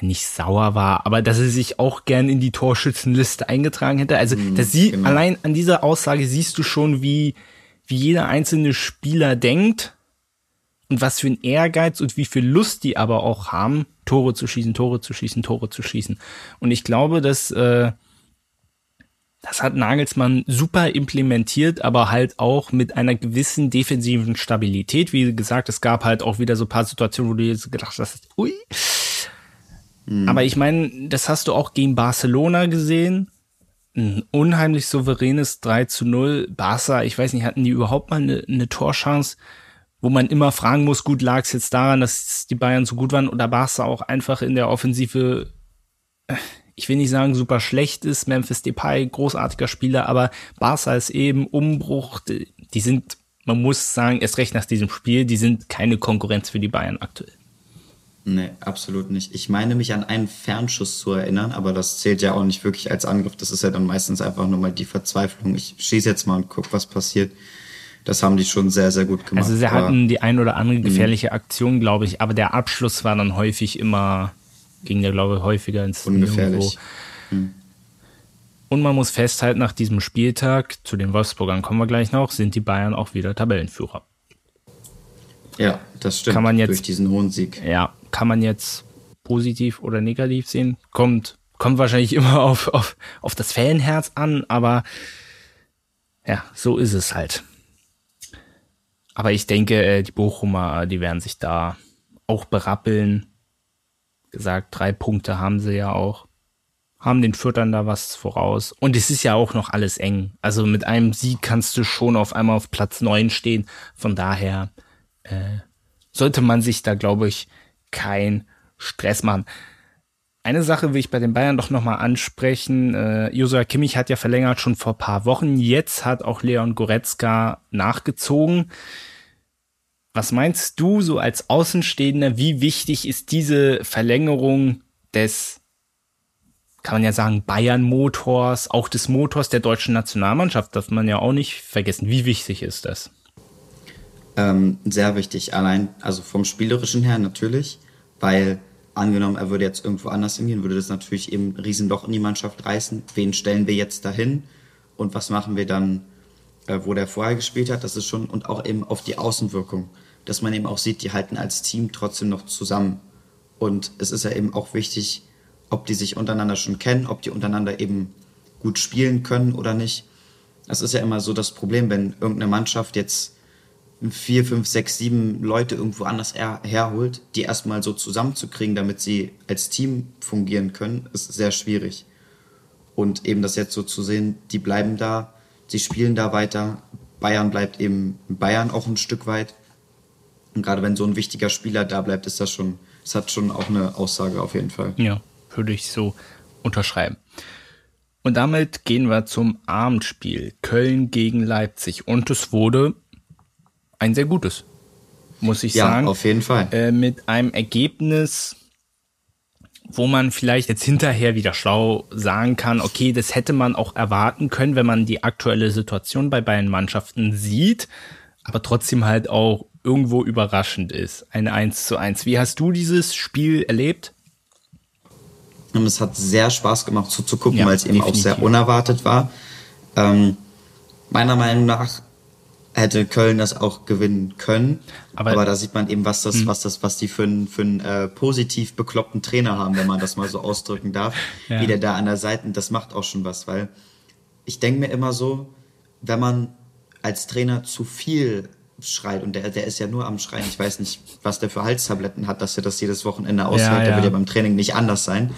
nicht sauer war, aber dass er sich auch gern in die Torschützenliste eingetragen hätte. Also, mhm, dass sie, genau. allein an dieser Aussage siehst du schon, wie, wie jeder einzelne Spieler denkt und was für ein Ehrgeiz und wie viel Lust die aber auch haben, Tore zu schießen, Tore zu schießen, Tore zu schießen. Und ich glaube, dass äh, das hat Nagelsmann super implementiert, aber halt auch mit einer gewissen defensiven Stabilität. Wie gesagt, es gab halt auch wieder so paar Situationen, wo du jetzt gedacht hast, ui. Mhm. Aber ich meine, das hast du auch gegen Barcelona gesehen. Ein unheimlich souveränes 3 zu 0. Barca, ich weiß nicht, hatten die überhaupt mal eine, eine Torchance? Wo man immer fragen muss, gut, lag es jetzt daran, dass die Bayern so gut waren oder Barca auch einfach in der Offensive, äh, ich will nicht sagen super schlecht ist, Memphis Depay, großartiger Spieler, aber Barca ist eben Umbruch, die sind, man muss sagen, erst recht nach diesem Spiel, die sind keine Konkurrenz für die Bayern aktuell. Nee, absolut nicht. Ich meine mich an einen Fernschuss zu erinnern, aber das zählt ja auch nicht wirklich als Angriff. Das ist ja dann meistens einfach nur mal die Verzweiflung. Ich schieße jetzt mal und guck, was passiert das haben die schon sehr, sehr gut gemacht. Also sie hatten die ein oder andere mhm. gefährliche Aktion, glaube ich, aber der Abschluss war dann häufig immer, ging der, glaube ich, häufiger ins Ungefährlich. Mhm. Und man muss festhalten, nach diesem Spieltag, zu den Wolfsburgern kommen wir gleich noch, sind die Bayern auch wieder Tabellenführer. Ja, das stimmt. Kann man jetzt, durch diesen hohen Sieg. Ja, kann man jetzt positiv oder negativ sehen. Kommt, kommt wahrscheinlich immer auf, auf, auf das Fanherz an, aber ja, so ist es halt. Aber ich denke, äh, die Bochumer, die werden sich da auch berappeln. Gesagt, drei Punkte haben sie ja auch. Haben den Fürtern da was voraus. Und es ist ja auch noch alles eng. Also mit einem Sieg kannst du schon auf einmal auf Platz neun stehen. Von daher äh, sollte man sich da, glaube ich, kein Stress machen. Eine Sache will ich bei den Bayern doch nochmal ansprechen. Äh, Josua Kimmich hat ja verlängert schon vor paar Wochen. Jetzt hat auch Leon Goretzka nachgezogen. Was meinst du so als Außenstehender? Wie wichtig ist diese Verlängerung des, kann man ja sagen, Bayern-Motors, auch des Motors der deutschen Nationalmannschaft? Darf man ja auch nicht vergessen. Wie wichtig ist das? Ähm, sehr wichtig. Allein, also vom Spielerischen her natürlich, weil angenommen, er würde jetzt irgendwo anders hingehen, würde das natürlich eben ein Riesenloch in die Mannschaft reißen. Wen stellen wir jetzt dahin? Und was machen wir dann, äh, wo der vorher gespielt hat? Das ist schon, und auch eben auf die Außenwirkung, dass man eben auch sieht, die halten als Team trotzdem noch zusammen. Und es ist ja eben auch wichtig, ob die sich untereinander schon kennen, ob die untereinander eben gut spielen können oder nicht. Das ist ja immer so das Problem, wenn irgendeine Mannschaft jetzt vier, fünf, sechs, sieben Leute irgendwo anders her herholt, die erstmal so zusammenzukriegen, damit sie als Team fungieren können, ist sehr schwierig. Und eben das jetzt so zu sehen, die bleiben da, sie spielen da weiter, Bayern bleibt eben Bayern auch ein Stück weit. Und gerade wenn so ein wichtiger Spieler da bleibt, ist das schon, es hat schon auch eine Aussage auf jeden Fall. Ja, würde ich so unterschreiben. Und damit gehen wir zum Abendspiel. Köln gegen Leipzig. Und es wurde ein sehr gutes, muss ich ja, sagen. auf jeden Fall. Äh, mit einem Ergebnis, wo man vielleicht jetzt hinterher wieder schlau sagen kann, okay, das hätte man auch erwarten können, wenn man die aktuelle Situation bei beiden Mannschaften sieht, aber trotzdem halt auch irgendwo überraschend ist. Ein 1 zu 1. Wie hast du dieses Spiel erlebt? Es hat sehr Spaß gemacht zuzugucken, ja, weil es eben auch sehr unerwartet war. Ähm, meiner Meinung nach hätte Köln das auch gewinnen können. Aber, aber da sieht man eben, was das, hm. was das, was die für einen für einen äh, positiv bekloppten Trainer haben, wenn man das mal so ausdrücken darf. ja. Wie der da an der Seite, das macht auch schon was, weil ich denke mir immer so, wenn man als Trainer zu viel schreit und der, der ist ja nur am Schreien, ich weiß nicht, was der für Halstabletten hat, dass er das jedes Wochenende aushält, ja, ja. der wird ja beim Training nicht anders sein.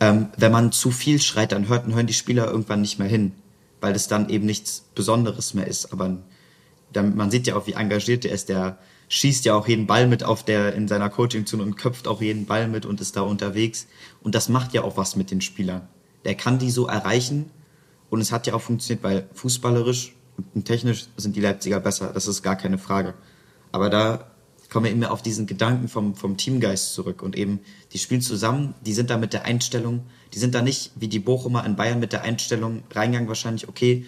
Ähm, wenn man zu viel schreit, dann hört, hören die Spieler irgendwann nicht mehr hin, weil das dann eben nichts Besonderes mehr ist. Aber man sieht ja auch, wie engagiert er ist. Der schießt ja auch jeden Ball mit auf der in seiner Coaching-Zone und köpft auch jeden Ball mit und ist da unterwegs. Und das macht ja auch was mit den Spielern. Der kann die so erreichen und es hat ja auch funktioniert, weil fußballerisch und technisch sind die Leipziger besser. Das ist gar keine Frage. Aber da kommen wir immer auf diesen Gedanken vom, vom Teamgeist zurück und eben, die spielen zusammen, die sind da mit der Einstellung, die sind da nicht wie die Bochumer in Bayern mit der Einstellung reingegangen wahrscheinlich, okay,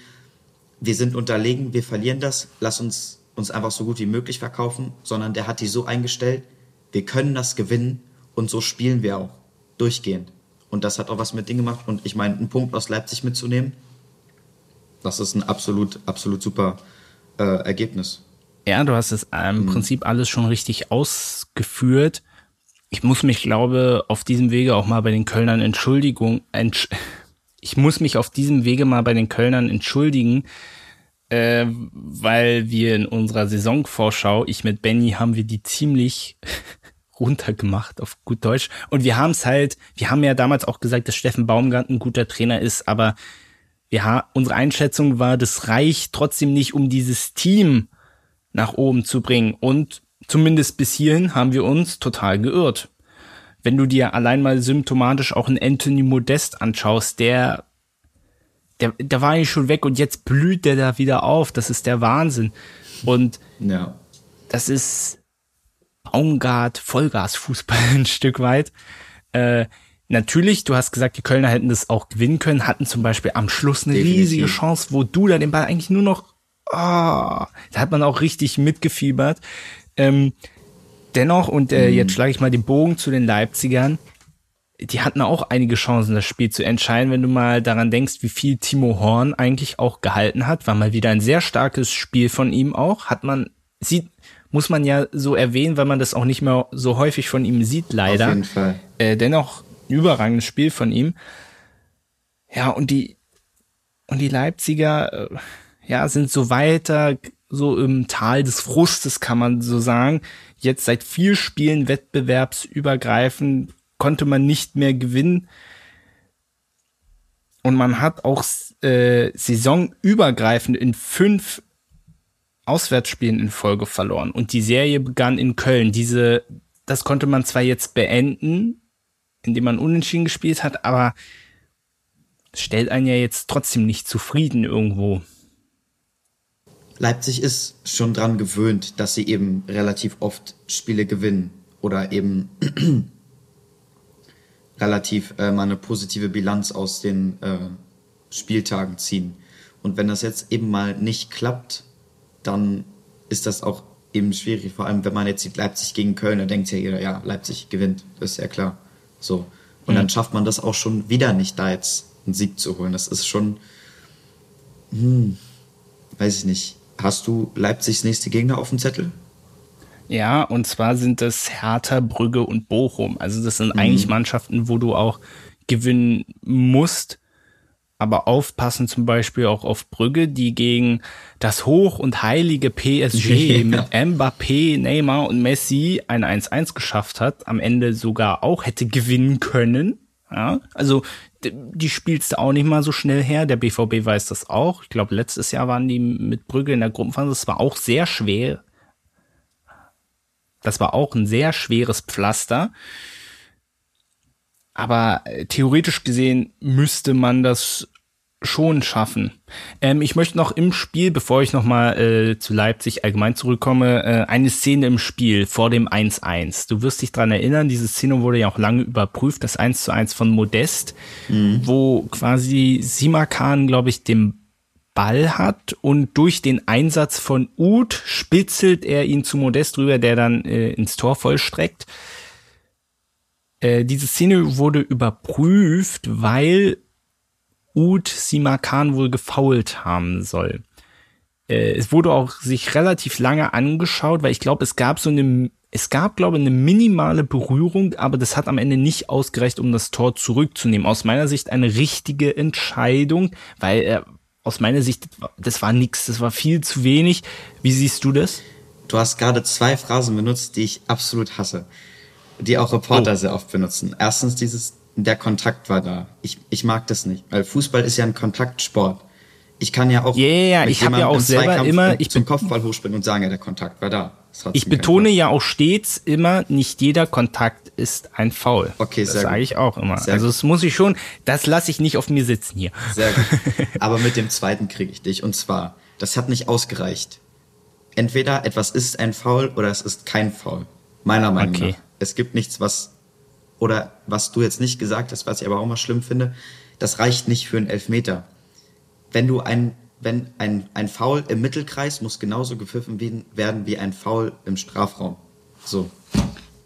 wir sind unterlegen, wir verlieren das, lass uns uns einfach so gut wie möglich verkaufen, sondern der hat die so eingestellt, wir können das gewinnen und so spielen wir auch durchgehend. Und das hat auch was mit Ding gemacht. Und ich meine, einen Punkt aus Leipzig mitzunehmen, das ist ein absolut, absolut super äh, Ergebnis. Ja, du hast es im mhm. Prinzip alles schon richtig ausgeführt. Ich muss mich, glaube, auf diesem Wege auch mal bei den Kölnern Entschuldigung, entsch ich muss mich auf diesem Wege mal bei den Kölnern entschuldigen, äh, weil wir in unserer Saisonvorschau, ich mit Benny, haben wir die ziemlich runtergemacht auf gut Deutsch. Und wir haben es halt, wir haben ja damals auch gesagt, dass Steffen Baumgart ein guter Trainer ist, aber wir haben, unsere Einschätzung war, das reicht trotzdem nicht, um dieses Team nach oben zu bringen. Und zumindest bis hierhin haben wir uns total geirrt wenn du dir allein mal symptomatisch auch einen Anthony Modest anschaust, der, der, der war eigentlich schon weg und jetzt blüht der da wieder auf. Das ist der Wahnsinn. Und ja. das ist Baumgart, Vollgasfußball ein Stück weit. Äh, natürlich, du hast gesagt, die Kölner hätten das auch gewinnen können, hatten zum Beispiel am Schluss eine Definitiv. riesige Chance, wo du da den Ball eigentlich nur noch, oh, da hat man auch richtig mitgefiebert. Ähm, dennoch, und äh, mhm. jetzt schlage ich mal den Bogen zu den Leipzigern, die hatten auch einige Chancen, das Spiel zu entscheiden, wenn du mal daran denkst, wie viel Timo Horn eigentlich auch gehalten hat. War mal wieder ein sehr starkes Spiel von ihm auch. Hat man, sieht, muss man ja so erwähnen, weil man das auch nicht mehr so häufig von ihm sieht, leider. Auf jeden Fall. Äh, dennoch ein überragendes Spiel von ihm. Ja, und die, und die Leipziger, äh, ja, sind so weiter, so im Tal des Frustes, kann man so sagen. Jetzt seit vier Spielen wettbewerbsübergreifend konnte man nicht mehr gewinnen. Und man hat auch äh, saisonübergreifend in fünf Auswärtsspielen in Folge verloren. Und die Serie begann in Köln. Diese, das konnte man zwar jetzt beenden, indem man unentschieden gespielt hat, aber stellt einen ja jetzt trotzdem nicht zufrieden irgendwo. Leipzig ist schon dran gewöhnt, dass sie eben relativ oft Spiele gewinnen oder eben relativ äh, mal eine positive Bilanz aus den äh, Spieltagen ziehen. Und wenn das jetzt eben mal nicht klappt, dann ist das auch eben schwierig. Vor allem, wenn man jetzt sieht Leipzig gegen Köln, dann denkt ja jeder, ja, Leipzig gewinnt, das ist ja klar. So. Und mhm. dann schafft man das auch schon wieder nicht, da jetzt einen Sieg zu holen. Das ist schon, hm, weiß ich nicht. Hast du Leipzigs nächste Gegner auf dem Zettel? Ja, und zwar sind das Hertha, Brügge und Bochum. Also das sind mhm. eigentlich Mannschaften, wo du auch gewinnen musst. Aber aufpassen zum Beispiel auch auf Brügge, die gegen das hoch und heilige PSG ja. mit Mbappé, Neymar und Messi ein 1-1 geschafft hat, am Ende sogar auch hätte gewinnen können. Ja, also die spielst du auch nicht mal so schnell her. Der BVB weiß das auch. Ich glaube, letztes Jahr waren die mit Brügge in der Gruppenphase. Das war auch sehr schwer. Das war auch ein sehr schweres Pflaster. Aber äh, theoretisch gesehen müsste man das schon schaffen. Ähm, ich möchte noch im Spiel, bevor ich nochmal äh, zu Leipzig allgemein zurückkomme, äh, eine Szene im Spiel vor dem 1-1. Du wirst dich dran erinnern, diese Szene wurde ja auch lange überprüft, das 1 1 von Modest, mhm. wo quasi Simakan, glaube ich, den Ball hat und durch den Einsatz von Uth spitzelt er ihn zu Modest rüber, der dann äh, ins Tor vollstreckt. Äh, diese Szene wurde überprüft, weil Ud Simakan wohl gefault haben soll. Äh, es wurde auch sich relativ lange angeschaut, weil ich glaube, es gab so eine, es gab, glaube ich, eine minimale Berührung, aber das hat am Ende nicht ausgereicht, um das Tor zurückzunehmen. Aus meiner Sicht eine richtige Entscheidung, weil äh, aus meiner Sicht, das war nichts, das war viel zu wenig. Wie siehst du das? Du hast gerade zwei Phrasen benutzt, die ich absolut hasse, die auch Reporter oh. sehr oft benutzen. Erstens dieses der Kontakt war da. Ich, ich mag das nicht, weil Fußball ist ja ein Kontaktsport. Ich kann ja auch yeah, ich habe ja auch selber immer ich zum Kopfball hochspielen und sagen, ja, der Kontakt war da. Ich betone ja auch stets immer, nicht jeder Kontakt ist ein Foul. Okay, sehr das sage ich auch immer. Sehr also das muss ich schon, das lasse ich nicht auf mir sitzen hier. Sehr gut. Aber mit dem zweiten kriege ich dich. Und zwar, das hat nicht ausgereicht. Entweder etwas ist ein Foul oder es ist kein Foul. Meiner Meinung okay. nach. Es gibt nichts, was oder was du jetzt nicht gesagt hast, was ich aber auch mal schlimm finde, das reicht nicht für einen Elfmeter. Wenn du ein, wenn ein, ein Foul im Mittelkreis muss genauso gepfiffen werden wie ein Foul im Strafraum. So.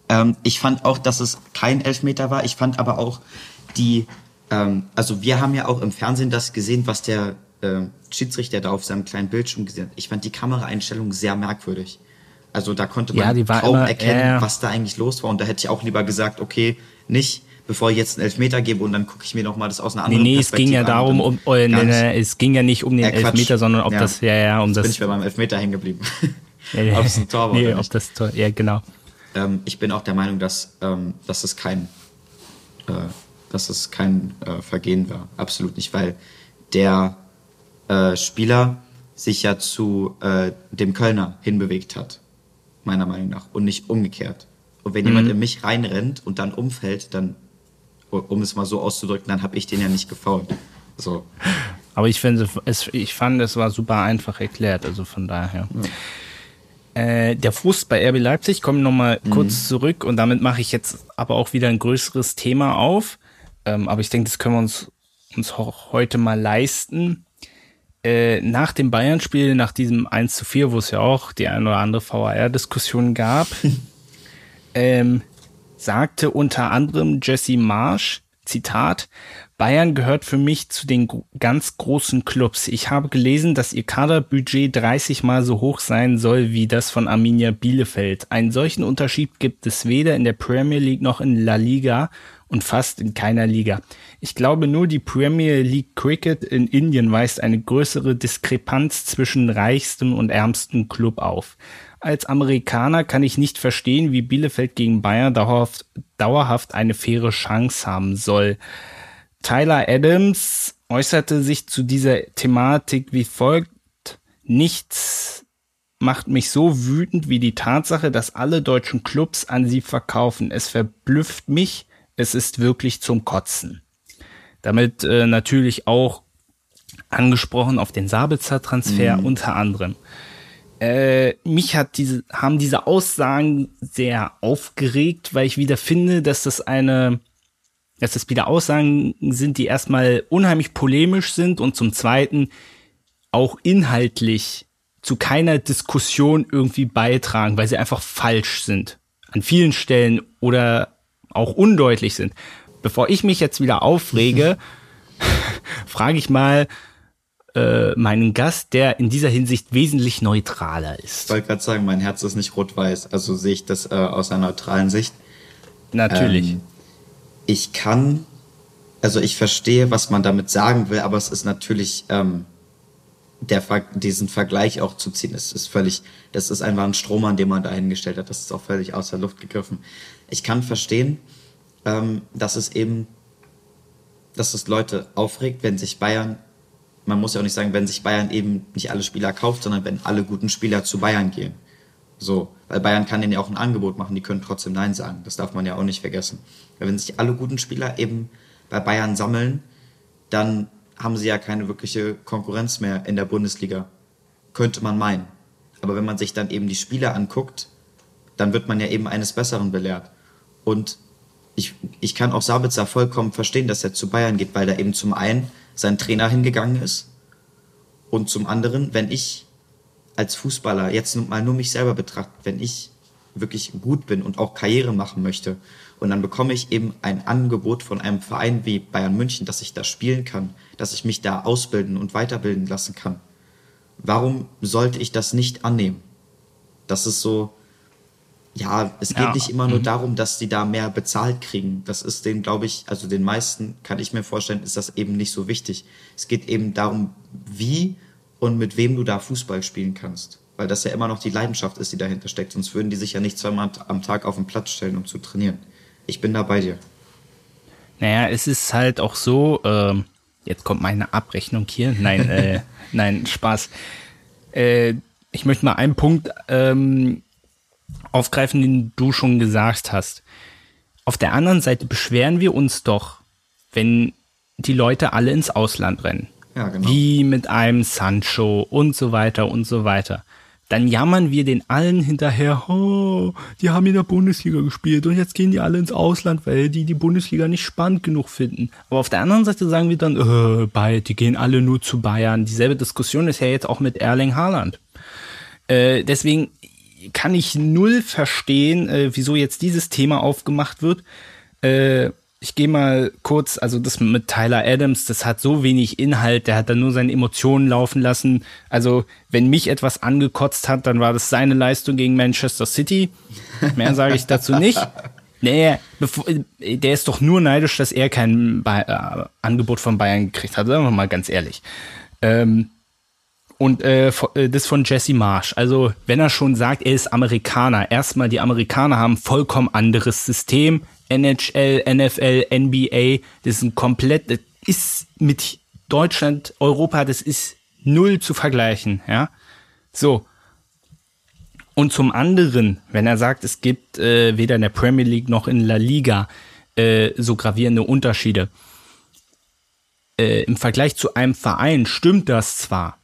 Ähm, ich fand auch, dass es kein Elfmeter war. Ich fand aber auch die, ähm, also wir haben ja auch im Fernsehen das gesehen, was der äh, Schiedsrichter da auf seinem kleinen Bildschirm gesehen hat. Ich fand die Kameraeinstellung sehr merkwürdig. Also da konnte man ja, kaum immer, erkennen, äh, was da eigentlich los war. Und da hätte ich auch lieber gesagt, okay, nicht, bevor ich jetzt einen Elfmeter gebe und dann gucke ich mir nochmal das aus einer anderen Nee, nee, es ging ja darum, um, oh, nee, nee, es ging ja nicht um den ja, Elfmeter, sondern ob ja. das, ja, ja, um jetzt das. bin ich bei meinem Elfmeter hängen geblieben. ob es ein Tor war nee, oder nicht. ob das Tor, ja, genau. Ähm, ich bin auch der Meinung, dass, ähm, dass es kein, äh, dass es kein äh, Vergehen war. Absolut nicht, weil der äh, Spieler sich ja zu äh, dem Kölner hinbewegt hat meiner Meinung nach, und nicht umgekehrt. Und wenn mhm. jemand in mich reinrennt und dann umfällt, dann, um es mal so auszudrücken, dann habe ich den ja nicht gefault. So. Aber ich finde, es, ich fand, es war super einfach erklärt, also von daher. Ja. Äh, der Frust bei RB Leipzig, kommen nochmal mhm. kurz zurück und damit mache ich jetzt aber auch wieder ein größeres Thema auf. Ähm, aber ich denke, das können wir uns, uns heute mal leisten. Äh, nach dem Bayern-Spiel, nach diesem 1 zu 4, wo es ja auch die eine oder andere VAR-Diskussion gab, ähm, sagte unter anderem Jesse Marsch, Zitat, Bayern gehört für mich zu den ganz großen Clubs. Ich habe gelesen, dass ihr Kaderbudget 30 mal so hoch sein soll wie das von Arminia Bielefeld. Einen solchen Unterschied gibt es weder in der Premier League noch in La Liga und fast in keiner Liga. Ich glaube nur die Premier League Cricket in Indien weist eine größere Diskrepanz zwischen reichstem und ärmstem Club auf. Als Amerikaner kann ich nicht verstehen, wie Bielefeld gegen Bayern dauerhaft, dauerhaft eine faire Chance haben soll. Tyler Adams äußerte sich zu dieser Thematik wie folgt. Nichts macht mich so wütend wie die Tatsache, dass alle deutschen Clubs an sie verkaufen. Es verblüfft mich, es ist wirklich zum Kotzen. Damit äh, natürlich auch angesprochen auf den Sabitzer-Transfer mhm. unter anderem. Äh, mich hat diese, haben diese Aussagen sehr aufgeregt, weil ich wieder finde, dass das eine, dass das wieder Aussagen sind, die erstmal unheimlich polemisch sind und zum zweiten auch inhaltlich zu keiner Diskussion irgendwie beitragen, weil sie einfach falsch sind. An vielen Stellen oder auch undeutlich sind. Bevor ich mich jetzt wieder aufrege, frage ich mal äh, meinen Gast, der in dieser Hinsicht wesentlich neutraler ist. Ich wollte gerade sagen, mein Herz ist nicht rot-weiß, also sehe ich das äh, aus einer neutralen Sicht. Natürlich. Ähm, ich kann, also ich verstehe, was man damit sagen will, aber es ist natürlich ähm, der diesen Vergleich auch zu ziehen, ist, ist völlig, das ist einfach ein Strohmann, den man da hingestellt hat. Das ist auch völlig aus der Luft gegriffen. Ich kann verstehen, ähm, dass es eben, dass es Leute aufregt, wenn sich Bayern, man muss ja auch nicht sagen, wenn sich Bayern eben nicht alle Spieler kauft, sondern wenn alle guten Spieler zu Bayern gehen. So, weil Bayern kann denen ja auch ein Angebot machen, die können trotzdem Nein sagen. Das darf man ja auch nicht vergessen. Weil wenn sich alle guten Spieler eben bei Bayern sammeln, dann haben sie ja keine wirkliche Konkurrenz mehr in der Bundesliga. Könnte man meinen. Aber wenn man sich dann eben die Spieler anguckt, dann wird man ja eben eines Besseren belehrt. Und ich, ich kann auch Sabitzer vollkommen verstehen, dass er zu Bayern geht, weil da eben zum einen sein Trainer hingegangen ist und zum anderen, wenn ich als Fußballer jetzt mal nur mich selber betrachte, wenn ich wirklich gut bin und auch Karriere machen möchte und dann bekomme ich eben ein Angebot von einem Verein wie Bayern München, dass ich da spielen kann, dass ich mich da ausbilden und weiterbilden lassen kann. Warum sollte ich das nicht annehmen? Das ist so, ja, es geht ja. nicht immer nur mhm. darum, dass die da mehr bezahlt kriegen. Das ist denen, glaube ich, also den meisten kann ich mir vorstellen, ist das eben nicht so wichtig. Es geht eben darum, wie und mit wem du da Fußball spielen kannst. Weil das ja immer noch die Leidenschaft ist, die dahinter steckt. Sonst würden die sich ja nicht zweimal am Tag auf den Platz stellen, um zu trainieren ich bin da bei dir. Naja, es ist halt auch so, äh, jetzt kommt meine Abrechnung hier. Nein, äh, nein, Spaß. Äh, ich möchte mal einen Punkt ähm, aufgreifen, den du schon gesagt hast. Auf der anderen Seite beschweren wir uns doch, wenn die Leute alle ins Ausland rennen. Ja, genau. Wie mit einem Sancho und so weiter und so weiter dann jammern wir den allen hinterher, oh, die haben in der Bundesliga gespielt und jetzt gehen die alle ins Ausland, weil die die Bundesliga nicht spannend genug finden. Aber auf der anderen Seite sagen wir dann, äh, bei, die gehen alle nur zu Bayern. Dieselbe Diskussion ist ja jetzt auch mit Erling Haaland. Äh, deswegen kann ich null verstehen, äh, wieso jetzt dieses Thema aufgemacht wird. Äh, ich gehe mal kurz, also das mit Tyler Adams, das hat so wenig Inhalt, der hat da nur seine Emotionen laufen lassen. Also, wenn mich etwas angekotzt hat, dann war das seine Leistung gegen Manchester City. Mehr sage ich dazu nicht. Nee, bevor, der ist doch nur neidisch, dass er kein Be äh, Angebot von Bayern gekriegt hat, sagen wir mal ganz ehrlich. Ähm, und äh, äh das von Jesse Marsh. Also, wenn er schon sagt, er ist Amerikaner, erstmal die Amerikaner haben vollkommen anderes System. NHL, NFL, NBA, das ist ein komplett, das ist mit Deutschland, Europa, das ist null zu vergleichen, ja. So. Und zum anderen, wenn er sagt, es gibt äh, weder in der Premier League noch in La Liga äh, so gravierende Unterschiede. Äh, Im Vergleich zu einem Verein stimmt das zwar,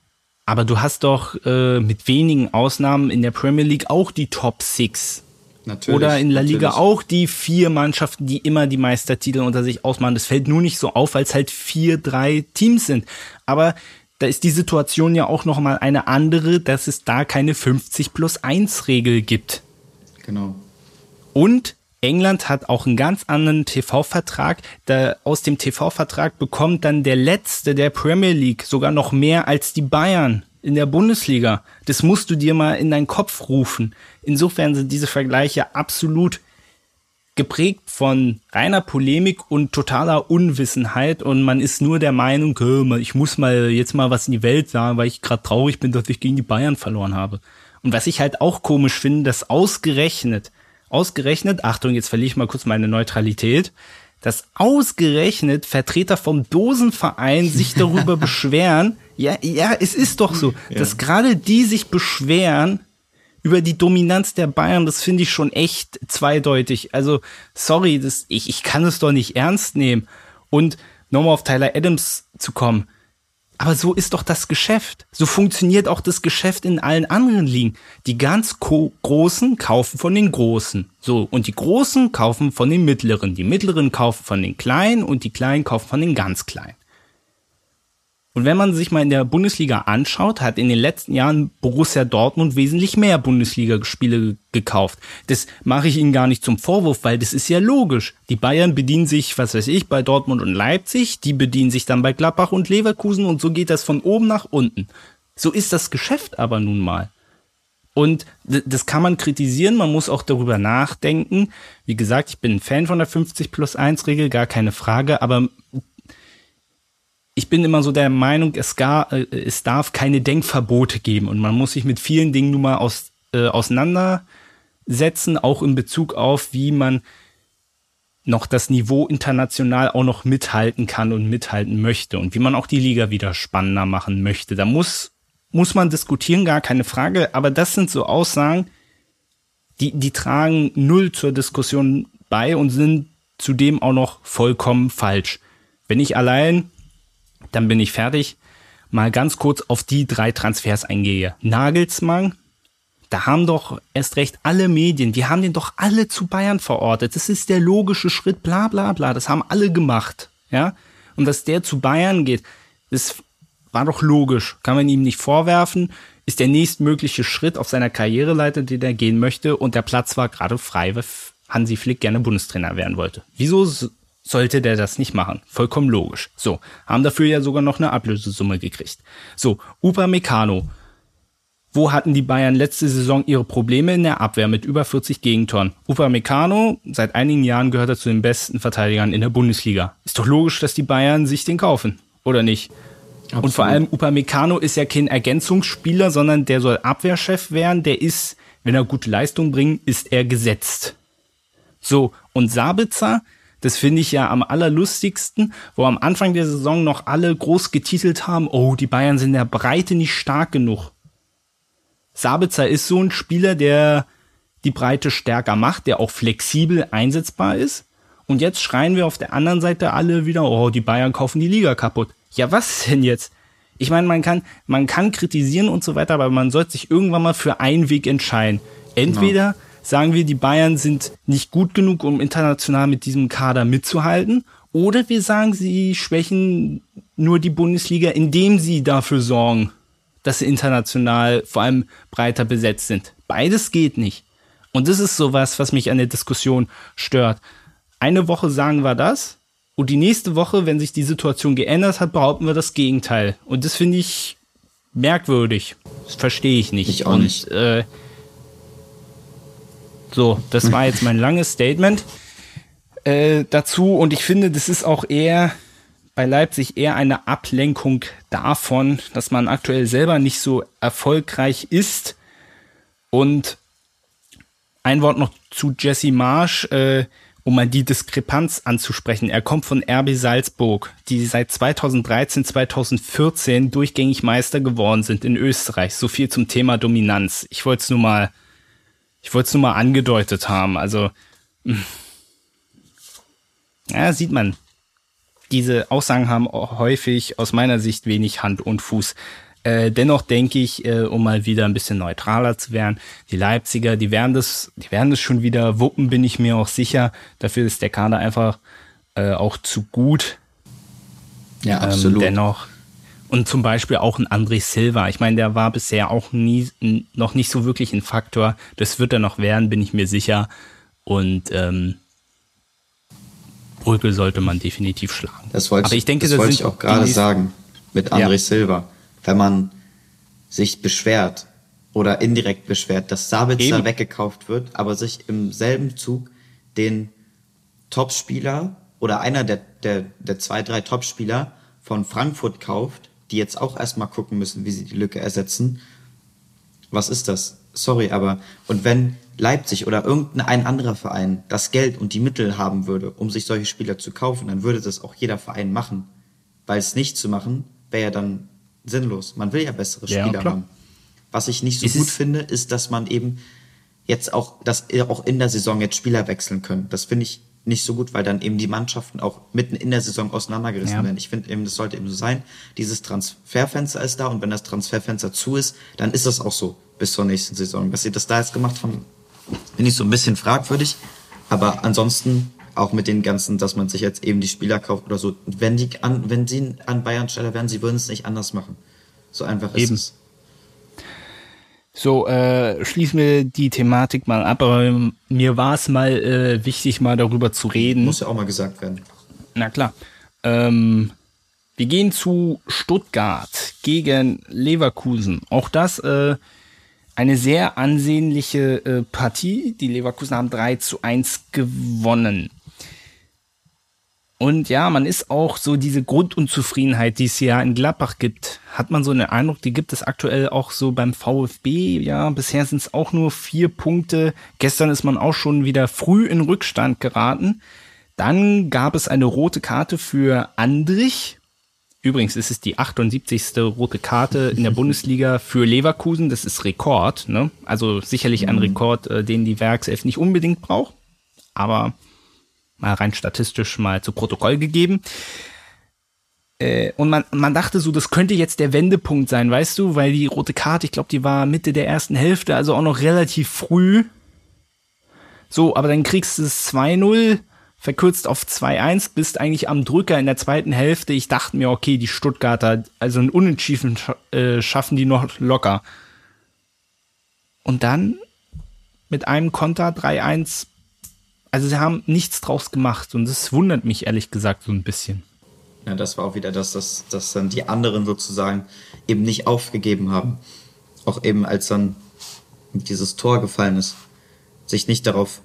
aber du hast doch äh, mit wenigen Ausnahmen in der Premier League auch die Top Six. Natürlich, Oder in La Liga natürlich. auch die vier Mannschaften, die immer die Meistertitel unter sich ausmachen. Das fällt nur nicht so auf, weil es halt vier, drei Teams sind. Aber da ist die Situation ja auch noch mal eine andere, dass es da keine 50 plus 1 Regel gibt. Genau. Und England hat auch einen ganz anderen TV-Vertrag. aus dem TV-Vertrag bekommt dann der Letzte der Premier League sogar noch mehr als die Bayern in der Bundesliga. Das musst du dir mal in deinen Kopf rufen. Insofern sind diese Vergleiche absolut geprägt von reiner Polemik und totaler Unwissenheit und man ist nur der Meinung, ich muss mal jetzt mal was in die Welt sagen, weil ich gerade traurig bin, dass ich gegen die Bayern verloren habe. Und was ich halt auch komisch finde, dass ausgerechnet, ausgerechnet, Achtung, jetzt verliere ich mal kurz meine Neutralität, dass ausgerechnet Vertreter vom Dosenverein sich darüber beschweren, ja, ja, es ist doch so, ja. dass gerade die sich beschweren, über die Dominanz der Bayern, das finde ich schon echt zweideutig. Also, sorry, das, ich, ich kann es doch nicht ernst nehmen. Und nochmal auf Tyler Adams zu kommen. Aber so ist doch das Geschäft. So funktioniert auch das Geschäft in allen anderen Ligen. Die ganz Großen kaufen von den Großen. So. Und die Großen kaufen von den Mittleren. Die Mittleren kaufen von den Kleinen und die Kleinen kaufen von den ganz Kleinen. Und wenn man sich mal in der Bundesliga anschaut, hat in den letzten Jahren Borussia Dortmund wesentlich mehr Bundesligaspiele gekauft. Das mache ich Ihnen gar nicht zum Vorwurf, weil das ist ja logisch. Die Bayern bedienen sich, was weiß ich, bei Dortmund und Leipzig, die bedienen sich dann bei Gladbach und Leverkusen und so geht das von oben nach unten. So ist das Geschäft aber nun mal. Und das kann man kritisieren, man muss auch darüber nachdenken. Wie gesagt, ich bin ein Fan von der 50 plus 1 Regel, gar keine Frage, aber ich bin immer so der Meinung, es, gar, äh, es darf keine Denkverbote geben und man muss sich mit vielen Dingen nun mal aus, äh, auseinandersetzen, auch in Bezug auf, wie man noch das Niveau international auch noch mithalten kann und mithalten möchte und wie man auch die Liga wieder spannender machen möchte. Da muss, muss man diskutieren, gar keine Frage, aber das sind so Aussagen, die, die tragen null zur Diskussion bei und sind zudem auch noch vollkommen falsch. Wenn ich allein dann bin ich fertig. Mal ganz kurz auf die drei Transfers eingehe. Nagelsmann, da haben doch erst recht alle Medien, wir haben den doch alle zu Bayern verortet. Das ist der logische Schritt, bla bla bla. Das haben alle gemacht. Ja. Und dass der zu Bayern geht, das war doch logisch. Kann man ihm nicht vorwerfen. Ist der nächstmögliche Schritt auf seiner Karriereleiter, den er gehen möchte. Und der Platz war gerade frei, weil Hansi Flick gerne Bundestrainer werden wollte. Wieso sollte der das nicht machen. Vollkommen logisch. So, haben dafür ja sogar noch eine Ablösesumme gekriegt. So, Upamecano. Wo hatten die Bayern letzte Saison ihre Probleme in der Abwehr mit über 40 Gegentoren? Upamecano, seit einigen Jahren gehört er zu den besten Verteidigern in der Bundesliga. Ist doch logisch, dass die Bayern sich den kaufen, oder nicht? Absolut. Und vor allem Upamecano ist ja kein Ergänzungsspieler, sondern der soll Abwehrchef werden. Der ist, wenn er gute Leistung bringt, ist er gesetzt. So, und Sabitzer, das finde ich ja am allerlustigsten, wo am Anfang der Saison noch alle groß getitelt haben, oh, die Bayern sind in der Breite nicht stark genug. Sabitzer ist so ein Spieler, der die Breite stärker macht, der auch flexibel einsetzbar ist. Und jetzt schreien wir auf der anderen Seite alle wieder, oh, die Bayern kaufen die Liga kaputt. Ja, was denn jetzt? Ich meine, man kann, man kann kritisieren und so weiter, aber man sollte sich irgendwann mal für einen Weg entscheiden. Entweder genau sagen wir, die Bayern sind nicht gut genug, um international mit diesem Kader mitzuhalten. Oder wir sagen, sie schwächen nur die Bundesliga, indem sie dafür sorgen, dass sie international vor allem breiter besetzt sind. Beides geht nicht. Und das ist sowas, was mich an der Diskussion stört. Eine Woche sagen wir das und die nächste Woche, wenn sich die Situation geändert hat, behaupten wir das Gegenteil. Und das finde ich merkwürdig. Das verstehe ich nicht. Ich auch nicht. Und, äh, so, das war jetzt mein langes Statement äh, dazu und ich finde, das ist auch eher bei Leipzig eher eine Ablenkung davon, dass man aktuell selber nicht so erfolgreich ist. Und ein Wort noch zu Jesse Marsch, äh, um mal die Diskrepanz anzusprechen. Er kommt von RB Salzburg, die seit 2013, 2014 durchgängig Meister geworden sind in Österreich. So viel zum Thema Dominanz. Ich wollte es nur mal ich wollte es nur mal angedeutet haben. Also, hm. ja, sieht man. Diese Aussagen haben häufig aus meiner Sicht wenig Hand und Fuß. Äh, dennoch denke ich, äh, um mal wieder ein bisschen neutraler zu werden, die Leipziger, die werden das, die werden das schon wieder wuppen, bin ich mir auch sicher. Dafür ist der Kader einfach äh, auch zu gut. Ja, absolut. Ähm, dennoch und zum Beispiel auch ein André Silva. Ich meine, der war bisher auch nie, noch nicht so wirklich ein Faktor. Das wird er noch werden, bin ich mir sicher. Und ähm, Brügge sollte man definitiv schlagen. Das wollte, Aber ich, denke, das wollte ich auch gerade sagen mit André ja. Silva. Wenn man sich beschwert oder indirekt beschwert, dass Sabitzer Eben. weggekauft wird, aber sich im selben Zug den Topspieler oder einer der, der, der zwei, drei Topspieler von Frankfurt kauft, die jetzt auch erstmal gucken müssen, wie sie die Lücke ersetzen. Was ist das? Sorry, aber und wenn Leipzig oder irgendein anderer Verein das Geld und die Mittel haben würde, um sich solche Spieler zu kaufen, dann würde das auch jeder Verein machen. Weil es nicht zu machen, wäre ja dann sinnlos. Man will ja bessere Spieler ja, haben. Was ich nicht so ist gut finde, ist, dass man eben jetzt auch, dass auch in der Saison jetzt Spieler wechseln können. Das finde ich nicht so gut, weil dann eben die Mannschaften auch mitten in der Saison auseinandergerissen ja. werden. Ich finde eben, das sollte eben so sein. Dieses Transferfenster ist da und wenn das Transferfenster zu ist, dann ist das auch so bis zur nächsten Saison. Was sie das da jetzt gemacht haben, finde ich so ein bisschen fragwürdig. Aber ansonsten auch mit den ganzen, dass man sich jetzt eben die Spieler kauft oder so. Wenn die an, wenn sie an Bayern Stelle wären, sie würden es nicht anders machen. So einfach ist eben. es. So, äh, schließen wir die Thematik mal ab, aber mir war es mal äh, wichtig, mal darüber zu reden. Muss ja auch mal gesagt werden. Na klar. Ähm, wir gehen zu Stuttgart gegen Leverkusen. Auch das äh, eine sehr ansehnliche äh, Partie. Die Leverkusen haben 3 zu 1 gewonnen. Und ja, man ist auch so diese Grundunzufriedenheit, die es ja in Gladbach gibt, hat man so einen Eindruck, die gibt es aktuell auch so beim VfB. Ja, bisher sind es auch nur vier Punkte. Gestern ist man auch schon wieder früh in Rückstand geraten. Dann gab es eine rote Karte für Andrich. Übrigens ist es die 78. rote Karte in der Bundesliga für Leverkusen. Das ist Rekord. Ne? Also sicherlich ein mhm. Rekord, äh, den die Werkself nicht unbedingt braucht. Aber mal rein statistisch mal zu Protokoll gegeben. Äh, und man, man dachte so, das könnte jetzt der Wendepunkt sein, weißt du, weil die rote Karte, ich glaube, die war Mitte der ersten Hälfte, also auch noch relativ früh. So, aber dann kriegst du es 2-0, verkürzt auf 2-1, bist eigentlich am Drücker in der zweiten Hälfte. Ich dachte mir, okay, die Stuttgarter, also ein Unentschieden äh, schaffen die noch locker. Und dann mit einem Konter 3-1 also sie haben nichts draus gemacht und das wundert mich ehrlich gesagt so ein bisschen. Ja, das war auch wieder das, dass, dass dann die anderen sozusagen eben nicht aufgegeben haben. Auch eben als dann dieses Tor gefallen ist, sich nicht darauf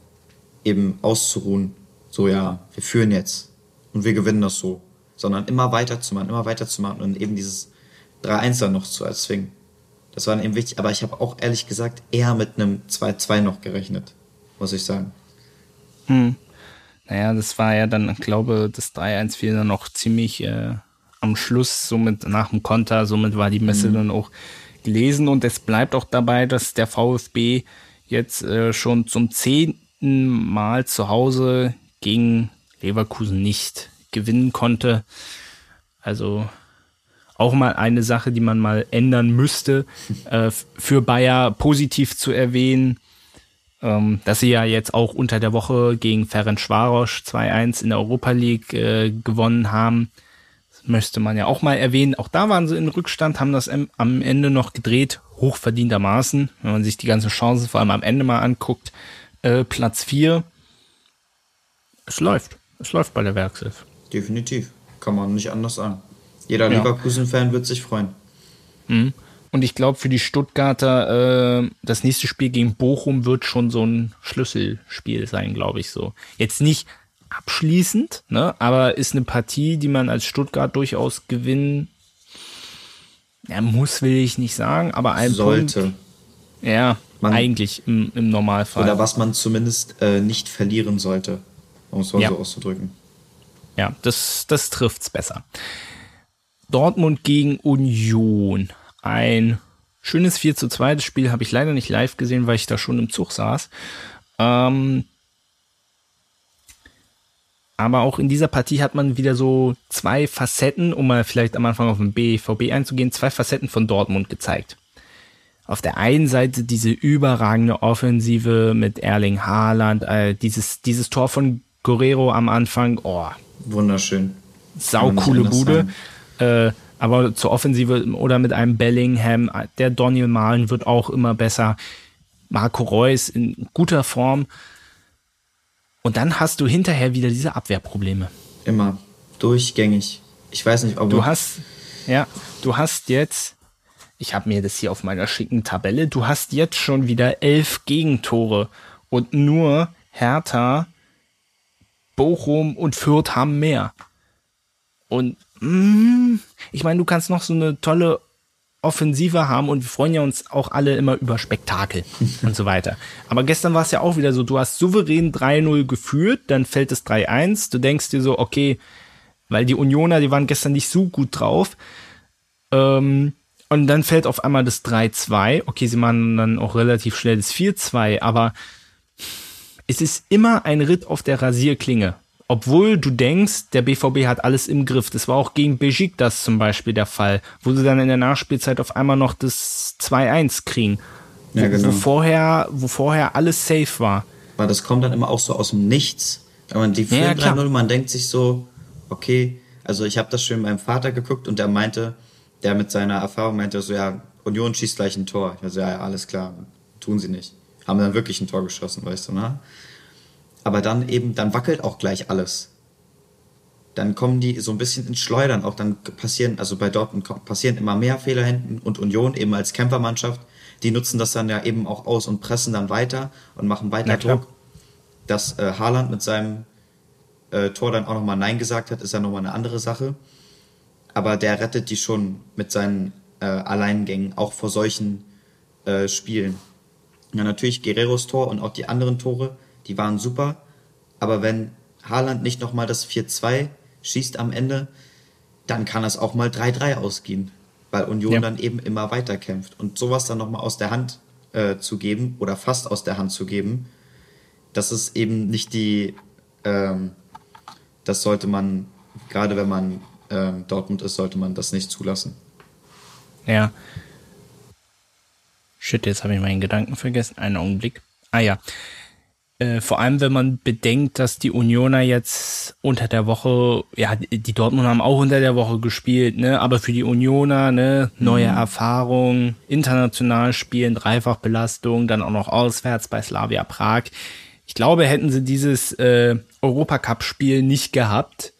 eben auszuruhen, so ja, wir führen jetzt und wir gewinnen das so, sondern immer weiterzumachen, immer weiterzumachen und eben dieses 3-1 dann noch zu erzwingen. Das war dann eben wichtig, aber ich habe auch ehrlich gesagt eher mit einem 2-2 noch gerechnet, muss ich sagen. Hm. Naja, das war ja dann, ich glaube, das 3-1 fiel dann noch ziemlich äh, am Schluss, somit nach dem Konter, somit war die Messe mhm. dann auch gelesen und es bleibt auch dabei, dass der VfB jetzt äh, schon zum zehnten Mal zu Hause gegen Leverkusen nicht gewinnen konnte. Also auch mal eine Sache, die man mal ändern müsste, äh, für Bayer positiv zu erwähnen ähm, dass sie ja jetzt auch unter der Woche gegen Ferenc Schwarosch 2-1 in der Europa League äh, gewonnen haben. Das möchte man ja auch mal erwähnen. Auch da waren sie in Rückstand, haben das am Ende noch gedreht, hochverdientermaßen. Wenn man sich die ganzen Chancen vor allem am Ende mal anguckt, äh, Platz 4. Es läuft. Es läuft bei der Werkself. Definitiv. Kann man nicht anders sagen. Jeder ja. Leverkusen-Fan wird sich freuen. Mhm. Und ich glaube, für die Stuttgarter, äh, das nächste Spiel gegen Bochum wird schon so ein Schlüsselspiel sein, glaube ich so. Jetzt nicht abschließend, ne, aber ist eine Partie, die man als Stuttgart durchaus gewinnen ja, muss, will ich nicht sagen, aber ein sollte. Punkt, ja, man, eigentlich im, im Normalfall. Oder was man zumindest äh, nicht verlieren sollte, um es mal ja. so auszudrücken. Ja, das, das trifft's besser. Dortmund gegen Union ein schönes 4 zu 2. Das Spiel habe ich leider nicht live gesehen, weil ich da schon im Zug saß. Ähm, aber auch in dieser Partie hat man wieder so zwei Facetten, um mal vielleicht am Anfang auf den BVB einzugehen, zwei Facetten von Dortmund gezeigt. Auf der einen Seite diese überragende Offensive mit Erling Haaland, äh, dieses, dieses Tor von Guerrero am Anfang, oh. Wunderschön. Sau coole Bude. Äh, aber zur Offensive oder mit einem Bellingham, der Daniel Malen wird auch immer besser. Marco Reus in guter Form. Und dann hast du hinterher wieder diese Abwehrprobleme. Immer. Durchgängig. Ich weiß nicht, ob du hast, ja, du hast jetzt, ich habe mir das hier auf meiner schicken Tabelle, du hast jetzt schon wieder elf Gegentore und nur Hertha, Bochum und Fürth haben mehr. Und ich meine, du kannst noch so eine tolle Offensive haben und wir freuen ja uns auch alle immer über Spektakel und so weiter. Aber gestern war es ja auch wieder so, du hast souverän 3-0 geführt, dann fällt es 3-1, du denkst dir so, okay, weil die Unioner, die waren gestern nicht so gut drauf, ähm, und dann fällt auf einmal das 3-2, okay, sie machen dann auch relativ schnell das 4-2, aber es ist immer ein Ritt auf der Rasierklinge obwohl du denkst, der BVB hat alles im Griff. Das war auch gegen das zum Beispiel der Fall, wo sie dann in der Nachspielzeit auf einmal noch das 2-1 kriegen. Ja, genau. wo, vorher, wo vorher alles safe war. Weil das kommt dann immer auch so aus dem Nichts. Wenn man die führen ja, 3-0, man denkt sich so, okay, also ich habe das schön meinem Vater geguckt und der meinte, der mit seiner Erfahrung meinte so, ja, Union schießt gleich ein Tor. Ich so, ja, ja, alles klar, tun sie nicht. Haben dann wirklich ein Tor geschossen, weißt du, ne? Aber dann eben, dann wackelt auch gleich alles. Dann kommen die so ein bisschen ins Schleudern, auch dann passieren, also bei Dortmund passieren immer mehr Fehler hinten und Union eben als Kämpfermannschaft, die nutzen das dann ja eben auch aus und pressen dann weiter und machen weiter Druck. Dass äh, Haaland mit seinem äh, Tor dann auch nochmal Nein gesagt hat, ist ja nochmal eine andere Sache. Aber der rettet die schon mit seinen äh, Alleingängen, auch vor solchen äh, Spielen. Ja, natürlich Guerreros Tor und auch die anderen Tore die waren super. Aber wenn Haaland nicht nochmal das 4-2 schießt am Ende, dann kann es auch mal 3-3 ausgehen, weil Union ja. dann eben immer weiter kämpft. Und sowas dann nochmal aus der Hand äh, zu geben oder fast aus der Hand zu geben, das ist eben nicht die, ähm, das sollte man, gerade wenn man ähm, Dortmund ist, sollte man das nicht zulassen. Ja. Shit, jetzt habe ich meinen Gedanken vergessen. Einen Augenblick. Ah ja. Äh, vor allem, wenn man bedenkt, dass die Unioner jetzt unter der Woche, ja, die Dortmund haben auch unter der Woche gespielt, ne, aber für die Unioner, ne, neue mhm. Erfahrung, international spielen, Dreifachbelastung, dann auch noch auswärts bei Slavia Prag. Ich glaube, hätten sie dieses äh, Europacup-Spiel nicht gehabt,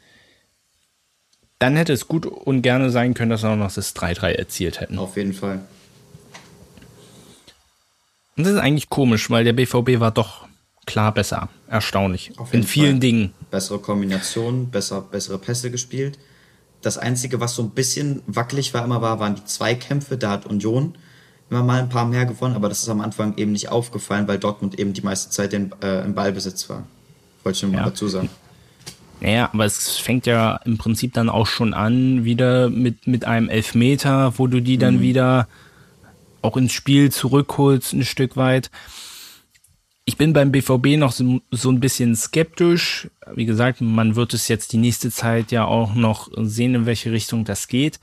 dann hätte es gut und gerne sein können, dass sie auch noch das 3-3 erzielt hätten. Auf jeden Fall. Und das ist eigentlich komisch, weil der BVB war doch klar besser. Erstaunlich. In vielen Fall. Dingen. Bessere Kombinationen, besser, bessere Pässe gespielt. Das Einzige, was so ein bisschen wackelig war, immer war, waren die Zweikämpfe. Da hat Union immer mal ein paar mehr gewonnen, aber das ist am Anfang eben nicht aufgefallen, weil Dortmund eben die meiste Zeit in, äh, im Ballbesitz war. Wollte ich nur ja. mal dazu sagen. Naja, aber es fängt ja im Prinzip dann auch schon an, wieder mit, mit einem Elfmeter, wo du die dann mhm. wieder auch ins Spiel zurückholst, ein Stück weit. Ich bin beim BVB noch so, so, ein bisschen skeptisch. Wie gesagt, man wird es jetzt die nächste Zeit ja auch noch sehen, in welche Richtung das geht.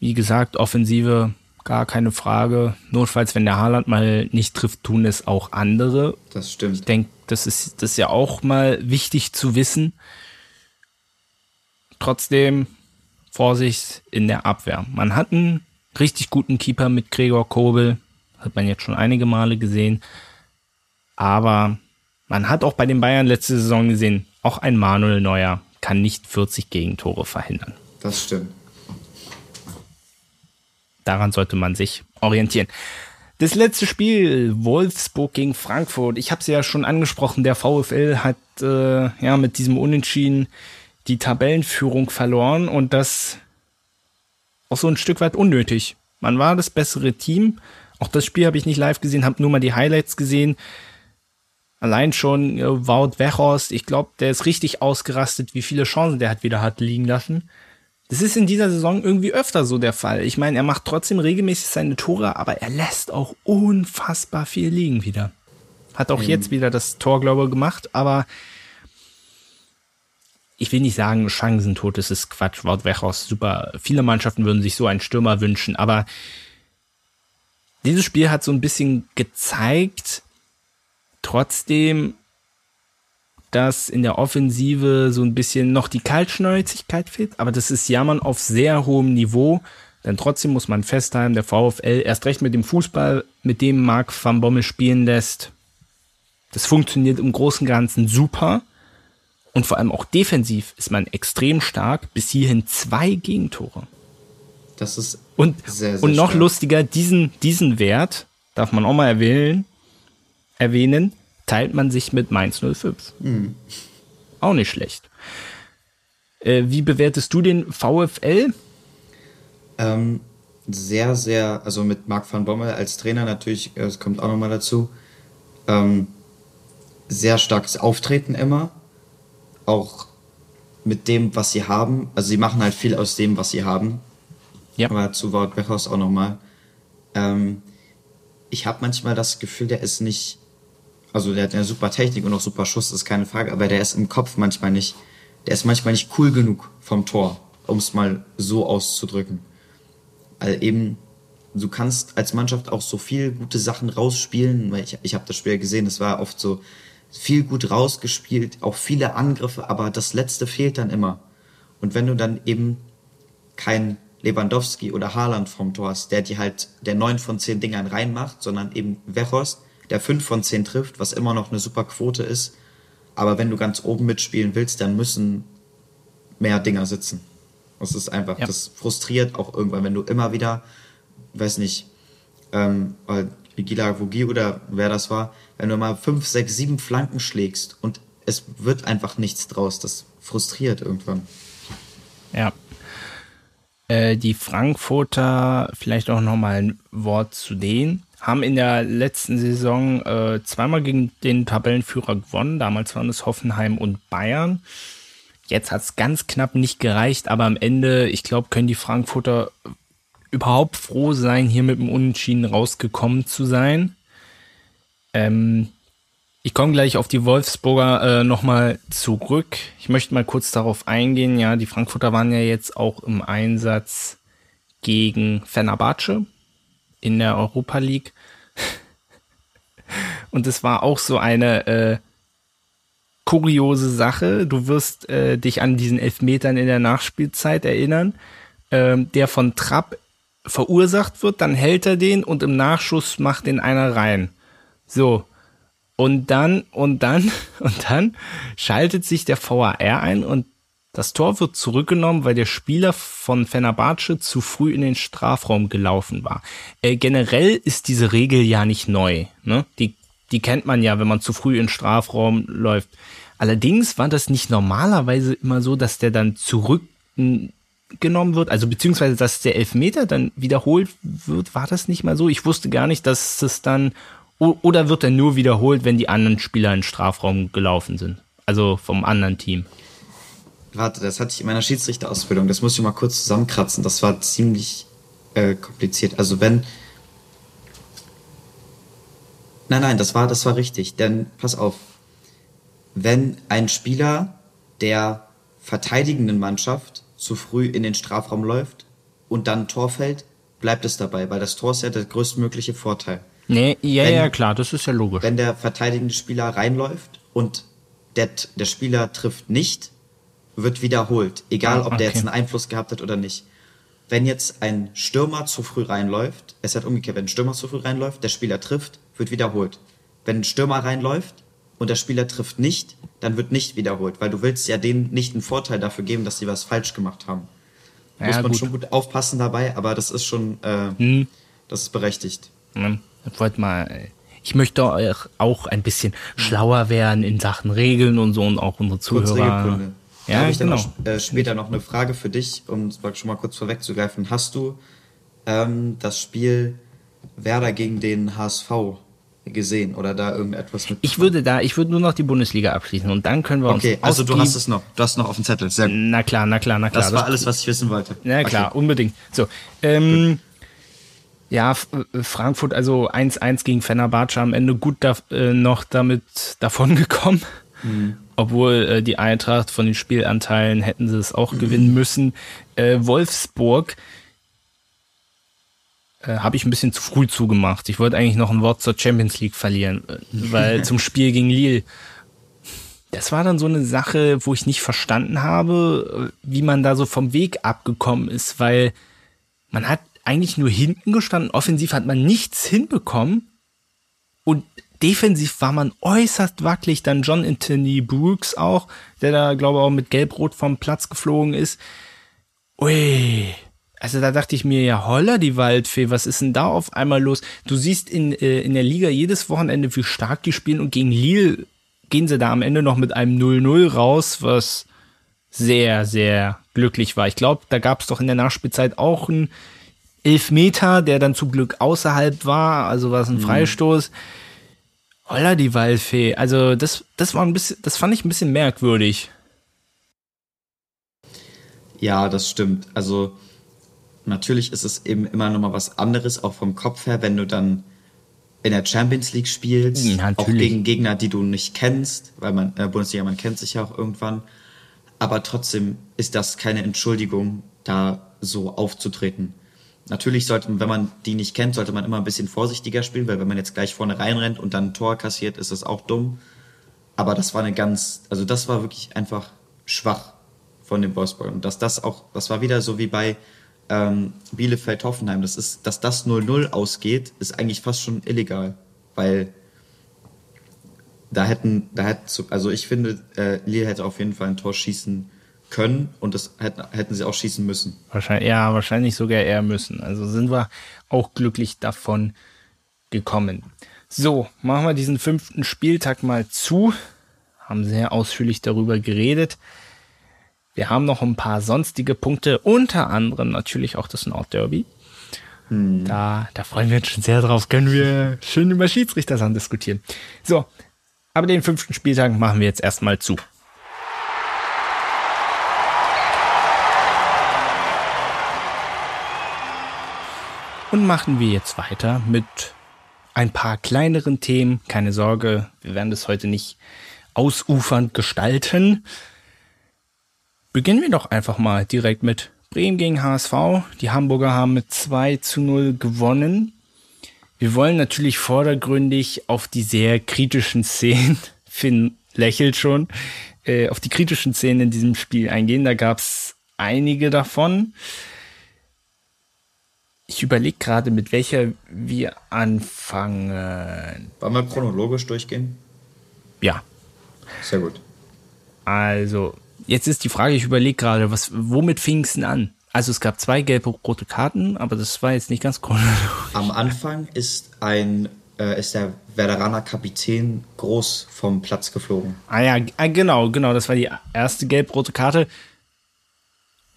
Wie gesagt, Offensive gar keine Frage. Notfalls, wenn der Haaland mal nicht trifft, tun es auch andere. Das stimmt. Ich denke, das ist, das ist ja auch mal wichtig zu wissen. Trotzdem Vorsicht in der Abwehr. Man hat einen richtig guten Keeper mit Gregor Kobel. Hat man jetzt schon einige Male gesehen. Aber man hat auch bei den Bayern letzte Saison gesehen, auch ein Manuel Neuer kann nicht 40 Gegentore verhindern. Das stimmt. Daran sollte man sich orientieren. Das letzte Spiel, Wolfsburg gegen Frankfurt. Ich habe es ja schon angesprochen, der VfL hat äh, ja mit diesem Unentschieden die Tabellenführung verloren und das auch so ein Stück weit unnötig. Man war das bessere Team. Auch das Spiel habe ich nicht live gesehen, habe nur mal die Highlights gesehen. Allein schon äh, Wout Weghorst, ich glaube, der ist richtig ausgerastet, wie viele Chancen der hat wieder hat liegen lassen. Das ist in dieser Saison irgendwie öfter so der Fall. Ich meine, er macht trotzdem regelmäßig seine Tore, aber er lässt auch unfassbar viel liegen wieder. Hat auch mhm. jetzt wieder das Tor, glaube ich, gemacht, aber ich will nicht sagen, Chancentod, das ist Quatsch. Wout Weghorst, super. Viele Mannschaften würden sich so einen Stürmer wünschen, aber dieses Spiel hat so ein bisschen gezeigt, trotzdem, dass in der Offensive so ein bisschen noch die Kaltschnäuzigkeit fehlt, aber das ist Jammern auf sehr hohem Niveau. Denn trotzdem muss man festhalten, der VfL erst recht mit dem Fußball, mit dem Marc van Bommel spielen lässt, Das funktioniert im Großen und Ganzen super. Und vor allem auch defensiv ist man extrem stark. Bis hierhin zwei Gegentore. Das ist und, sehr, sehr Und noch stark. lustiger, diesen, diesen Wert, darf man auch mal erwähnen, erwähnen, teilt man sich mit Mainz 05. Mhm. Auch nicht schlecht. Äh, wie bewertest du den VfL? Ähm, sehr, sehr, also mit Marc van Bommel als Trainer natürlich, äh, das kommt auch nochmal dazu, ähm, sehr starkes Auftreten immer. Auch mit dem, was sie haben. Also sie machen halt viel aus dem, was sie haben. Ja. Aber zu Wout Bechhaus auch nochmal. Ähm, ich habe manchmal das Gefühl, der ist nicht, also der hat eine super Technik und auch super Schuss, ist keine Frage, aber der ist im Kopf manchmal nicht, der ist manchmal nicht cool genug vom Tor, um es mal so auszudrücken. Also eben, du kannst als Mannschaft auch so viel gute Sachen rausspielen, weil ich, ich habe das Spiel gesehen, es war oft so viel gut rausgespielt, auch viele Angriffe, aber das Letzte fehlt dann immer. Und wenn du dann eben kein Lewandowski oder Haaland vom Tor hast, der die halt der neun von zehn Dingern reinmacht, sondern eben Wechhorst, der fünf von zehn trifft, was immer noch eine super Quote ist. Aber wenn du ganz oben mitspielen willst, dann müssen mehr Dinger sitzen. Das ist einfach, ja. das frustriert auch irgendwann, wenn du immer wieder, weiß nicht, ähm, Vigila Vogi oder wer das war, wenn du mal fünf, sechs, sieben Flanken schlägst und es wird einfach nichts draus, das frustriert irgendwann. Ja. Äh, die Frankfurter, vielleicht auch nochmal ein Wort zu denen, haben in der letzten Saison äh, zweimal gegen den Tabellenführer gewonnen. Damals waren es Hoffenheim und Bayern. Jetzt hat es ganz knapp nicht gereicht, aber am Ende, ich glaube, können die Frankfurter überhaupt froh sein, hier mit dem Unentschieden rausgekommen zu sein. Ähm, ich komme gleich auf die Wolfsburger äh, nochmal zurück. Ich möchte mal kurz darauf eingehen. Ja, die Frankfurter waren ja jetzt auch im Einsatz gegen Fenerbahce in der Europa League. Und es war auch so eine äh, kuriose Sache. Du wirst äh, dich an diesen Elfmetern in der Nachspielzeit erinnern, ähm, der von Trapp verursacht wird, dann hält er den und im Nachschuss macht den einer rein. So. Und dann, und dann, und dann schaltet sich der VAR ein und das Tor wird zurückgenommen, weil der Spieler von Fenerbahce zu früh in den Strafraum gelaufen war. Äh, generell ist diese Regel ja nicht neu. Ne? Die die kennt man ja, wenn man zu früh in den Strafraum läuft. Allerdings war das nicht normalerweise immer so, dass der dann zurückgenommen wird, also beziehungsweise dass der Elfmeter dann wiederholt wird, war das nicht mal so. Ich wusste gar nicht, dass es dann oder wird er nur wiederholt, wenn die anderen Spieler in den Strafraum gelaufen sind, also vom anderen Team. Warte, das hatte ich in meiner Schiedsrichterausbildung. Das muss ich mal kurz zusammenkratzen. Das war ziemlich äh, kompliziert. Also wenn Nein, nein, das war, das war richtig. Denn pass auf, wenn ein Spieler der verteidigenden Mannschaft zu früh in den Strafraum läuft und dann Tor fällt, bleibt es dabei, weil das Tor ist ja der größtmögliche Vorteil. Nee, ja, wenn, ja, klar, das ist ja logisch. Wenn der verteidigende Spieler reinläuft und der, der Spieler trifft nicht, wird wiederholt. Egal, ob okay. der jetzt einen Einfluss gehabt hat oder nicht. Wenn jetzt ein Stürmer zu früh reinläuft, es hat umgekehrt, wenn ein Stürmer zu früh reinläuft, der Spieler trifft, wird wiederholt. Wenn ein Stürmer reinläuft und der Spieler trifft nicht, dann wird nicht wiederholt, weil du willst ja denen nicht einen Vorteil dafür geben, dass sie was falsch gemacht haben. Ja, Muss man gut. schon gut aufpassen dabei, aber das ist schon, äh, hm. das ist berechtigt. Ja, ich wollte mal, ich möchte auch ein bisschen schlauer werden in Sachen Regeln und so und auch unsere Zuhörer. Ja, da habe ich genau. dann noch, äh, später noch eine Frage für dich, um es schon mal kurz vorwegzugreifen. Hast du ähm, das Spiel Werder gegen den HSV gesehen oder da irgendetwas mit? Ich würde da, ich würde nur noch die Bundesliga abschließen und dann können wir uns. Okay, also du hast es noch, du hast noch auf dem Zettel. Sehr gut. Na klar, na klar, na klar. Das war alles, was ich wissen wollte. Na klar, okay. unbedingt. So, ähm, ja, äh, Frankfurt also 1-1 gegen Fenerbahce am Ende gut da, äh, noch damit davon gekommen. Mhm. Obwohl äh, die Eintracht von den Spielanteilen hätten sie es auch mhm. gewinnen müssen. Äh, Wolfsburg äh, habe ich ein bisschen zu früh zugemacht. Ich wollte eigentlich noch ein Wort zur Champions League verlieren, äh, weil zum Spiel gegen Lille. Das war dann so eine Sache, wo ich nicht verstanden habe, äh, wie man da so vom Weg abgekommen ist, weil man hat eigentlich nur hinten gestanden. Offensiv hat man nichts hinbekommen. Und defensiv war man äußerst wackelig. Dann John Anthony Brooks auch, der da, glaube ich, auch mit Gelb-Rot vom Platz geflogen ist. Ui. Also da dachte ich mir, ja, holla die Waldfee, was ist denn da auf einmal los? Du siehst in, äh, in der Liga jedes Wochenende, wie stark die spielen und gegen Lille gehen sie da am Ende noch mit einem 0-0 raus, was sehr, sehr glücklich war. Ich glaube, da gab es doch in der Nachspielzeit auch einen Elfmeter, der dann zum Glück außerhalb war, also war es ein mhm. Freistoß. Holla die Waldfee. Also das, das war ein bisschen, das fand ich ein bisschen merkwürdig. Ja, das stimmt. Also natürlich ist es eben immer noch mal was anderes, auch vom Kopf her, wenn du dann in der Champions League spielst, ja, auch gegen Gegner, die du nicht kennst, weil man äh, Bundesliga, man kennt sich ja auch irgendwann. Aber trotzdem ist das keine Entschuldigung, da so aufzutreten. Natürlich sollte, wenn man die nicht kennt, sollte man immer ein bisschen vorsichtiger spielen, weil wenn man jetzt gleich vorne reinrennt und dann ein Tor kassiert, ist das auch dumm. Aber das war eine ganz, also das war wirklich einfach schwach von den Wolfsburg. Und dass das auch, das war wieder so wie bei ähm, Bielefeld-Hoffenheim. Das ist, dass das 0-0 ausgeht, ist eigentlich fast schon illegal, weil da hätten, da hätte, also ich finde, äh, Lille hätte auf jeden Fall ein Tor schießen können und das hätten, hätten sie auch schießen müssen. Wahrscheinlich, ja, wahrscheinlich sogar eher müssen. Also sind wir auch glücklich davon gekommen. So, machen wir diesen fünften Spieltag mal zu. Haben sehr ausführlich darüber geredet. Wir haben noch ein paar sonstige Punkte, unter anderem natürlich auch das Nordderby. Hm. Da, da freuen wir uns schon sehr drauf. Können wir schön über Schiedsrichter diskutieren. So, aber den fünften Spieltag machen wir jetzt erstmal zu. Und machen wir jetzt weiter mit ein paar kleineren Themen. Keine Sorge, wir werden das heute nicht ausufernd gestalten. Beginnen wir doch einfach mal direkt mit Bremen gegen HSV. Die Hamburger haben mit 2 zu 0 gewonnen. Wir wollen natürlich vordergründig auf die sehr kritischen Szenen, Finn lächelt schon, äh, auf die kritischen Szenen in diesem Spiel eingehen. Da gab es einige davon. Ich überlege gerade, mit welcher wir anfangen. Wollen wir chronologisch durchgehen? Ja. Sehr gut. Also, Jetzt ist die Frage, ich überlege gerade, was, womit fing es denn an? Also es gab zwei gelbe rote Karten, aber das war jetzt nicht ganz chronologisch. Am Anfang ist ein äh, ist der Werderaner Kapitän groß vom Platz geflogen. Ah ja, ah, genau, genau, das war die erste gelb-rote Karte.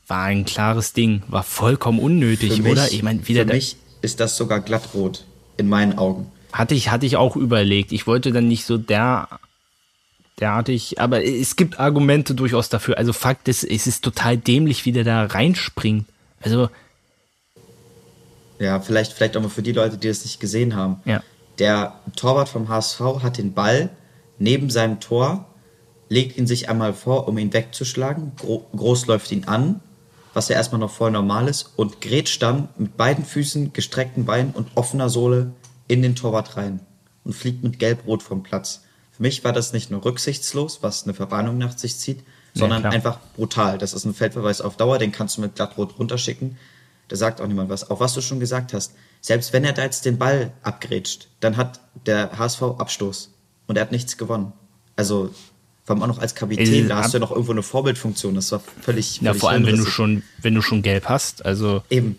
War ein klares Ding, war vollkommen unnötig, mich, oder? Ich meine, wieder für mich ist das sogar glattrot in meinen Augen. Hatte ich, hatte ich auch überlegt. Ich wollte dann nicht so der derartig, aber es gibt Argumente durchaus dafür. Also Fakt ist, es ist total dämlich, wie der da reinspringt. Also. Ja, vielleicht, vielleicht auch mal für die Leute, die es nicht gesehen haben. Ja. Der Torwart vom HSV hat den Ball neben seinem Tor, legt ihn sich einmal vor, um ihn wegzuschlagen. Groß läuft ihn an, was ja erstmal noch voll normal ist, und grätscht dann mit beiden Füßen, gestreckten Beinen und offener Sohle in den Torwart rein und fliegt mit Gelb-Rot vom Platz. Für mich war das nicht nur rücksichtslos, was eine Verwarnung nach sich zieht, sondern ja, einfach brutal. Das ist ein Feldverweis auf Dauer, den kannst du mit glattrot runterschicken. Da sagt auch niemand was. Auch was du schon gesagt hast. Selbst wenn er da jetzt den Ball abgrätscht, dann hat der HSV Abstoß und er hat nichts gewonnen. Also, vor allem auch noch als Kapitän, da hast du ja noch irgendwo eine Vorbildfunktion. Das war völlig. völlig ja, vor allem, wenn du schon, wenn du schon gelb hast. Also. Eben.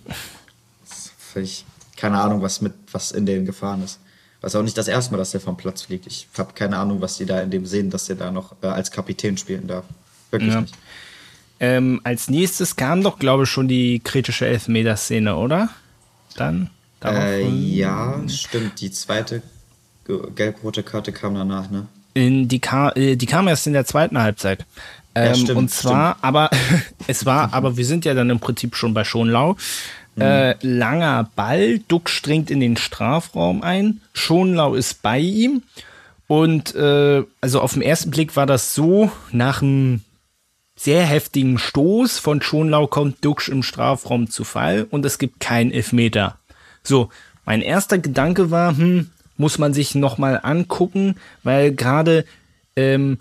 Völlig, keine Ahnung, was mit, was in den Gefahren ist. Was auch nicht das erste Mal, dass er vom Platz fliegt. Ich habe keine Ahnung, was die da in dem sehen, dass er da noch äh, als Kapitän spielen darf. Wirklich ja. nicht. Ähm, als nächstes kam doch, glaube ich, schon die kritische Elfmeterszene, oder? Dann? Äh, ja, stimmt. Die zweite gelb-rote Karte kam danach, ne? In die, kam, äh, die kam erst in der zweiten Halbzeit. Ähm, ja, stimmt, und zwar, stimmt. aber es war, aber wir sind ja dann im Prinzip schon bei Schonlau. Mhm. Äh, langer Ball, Duck strengt in den Strafraum ein, Schonlau ist bei ihm. Und äh, also auf den ersten Blick war das so, nach einem sehr heftigen Stoß von Schonlau kommt Duxch im Strafraum zu Fall und es gibt keinen Elfmeter. So, mein erster Gedanke war, hm, muss man sich nochmal angucken, weil gerade ähm,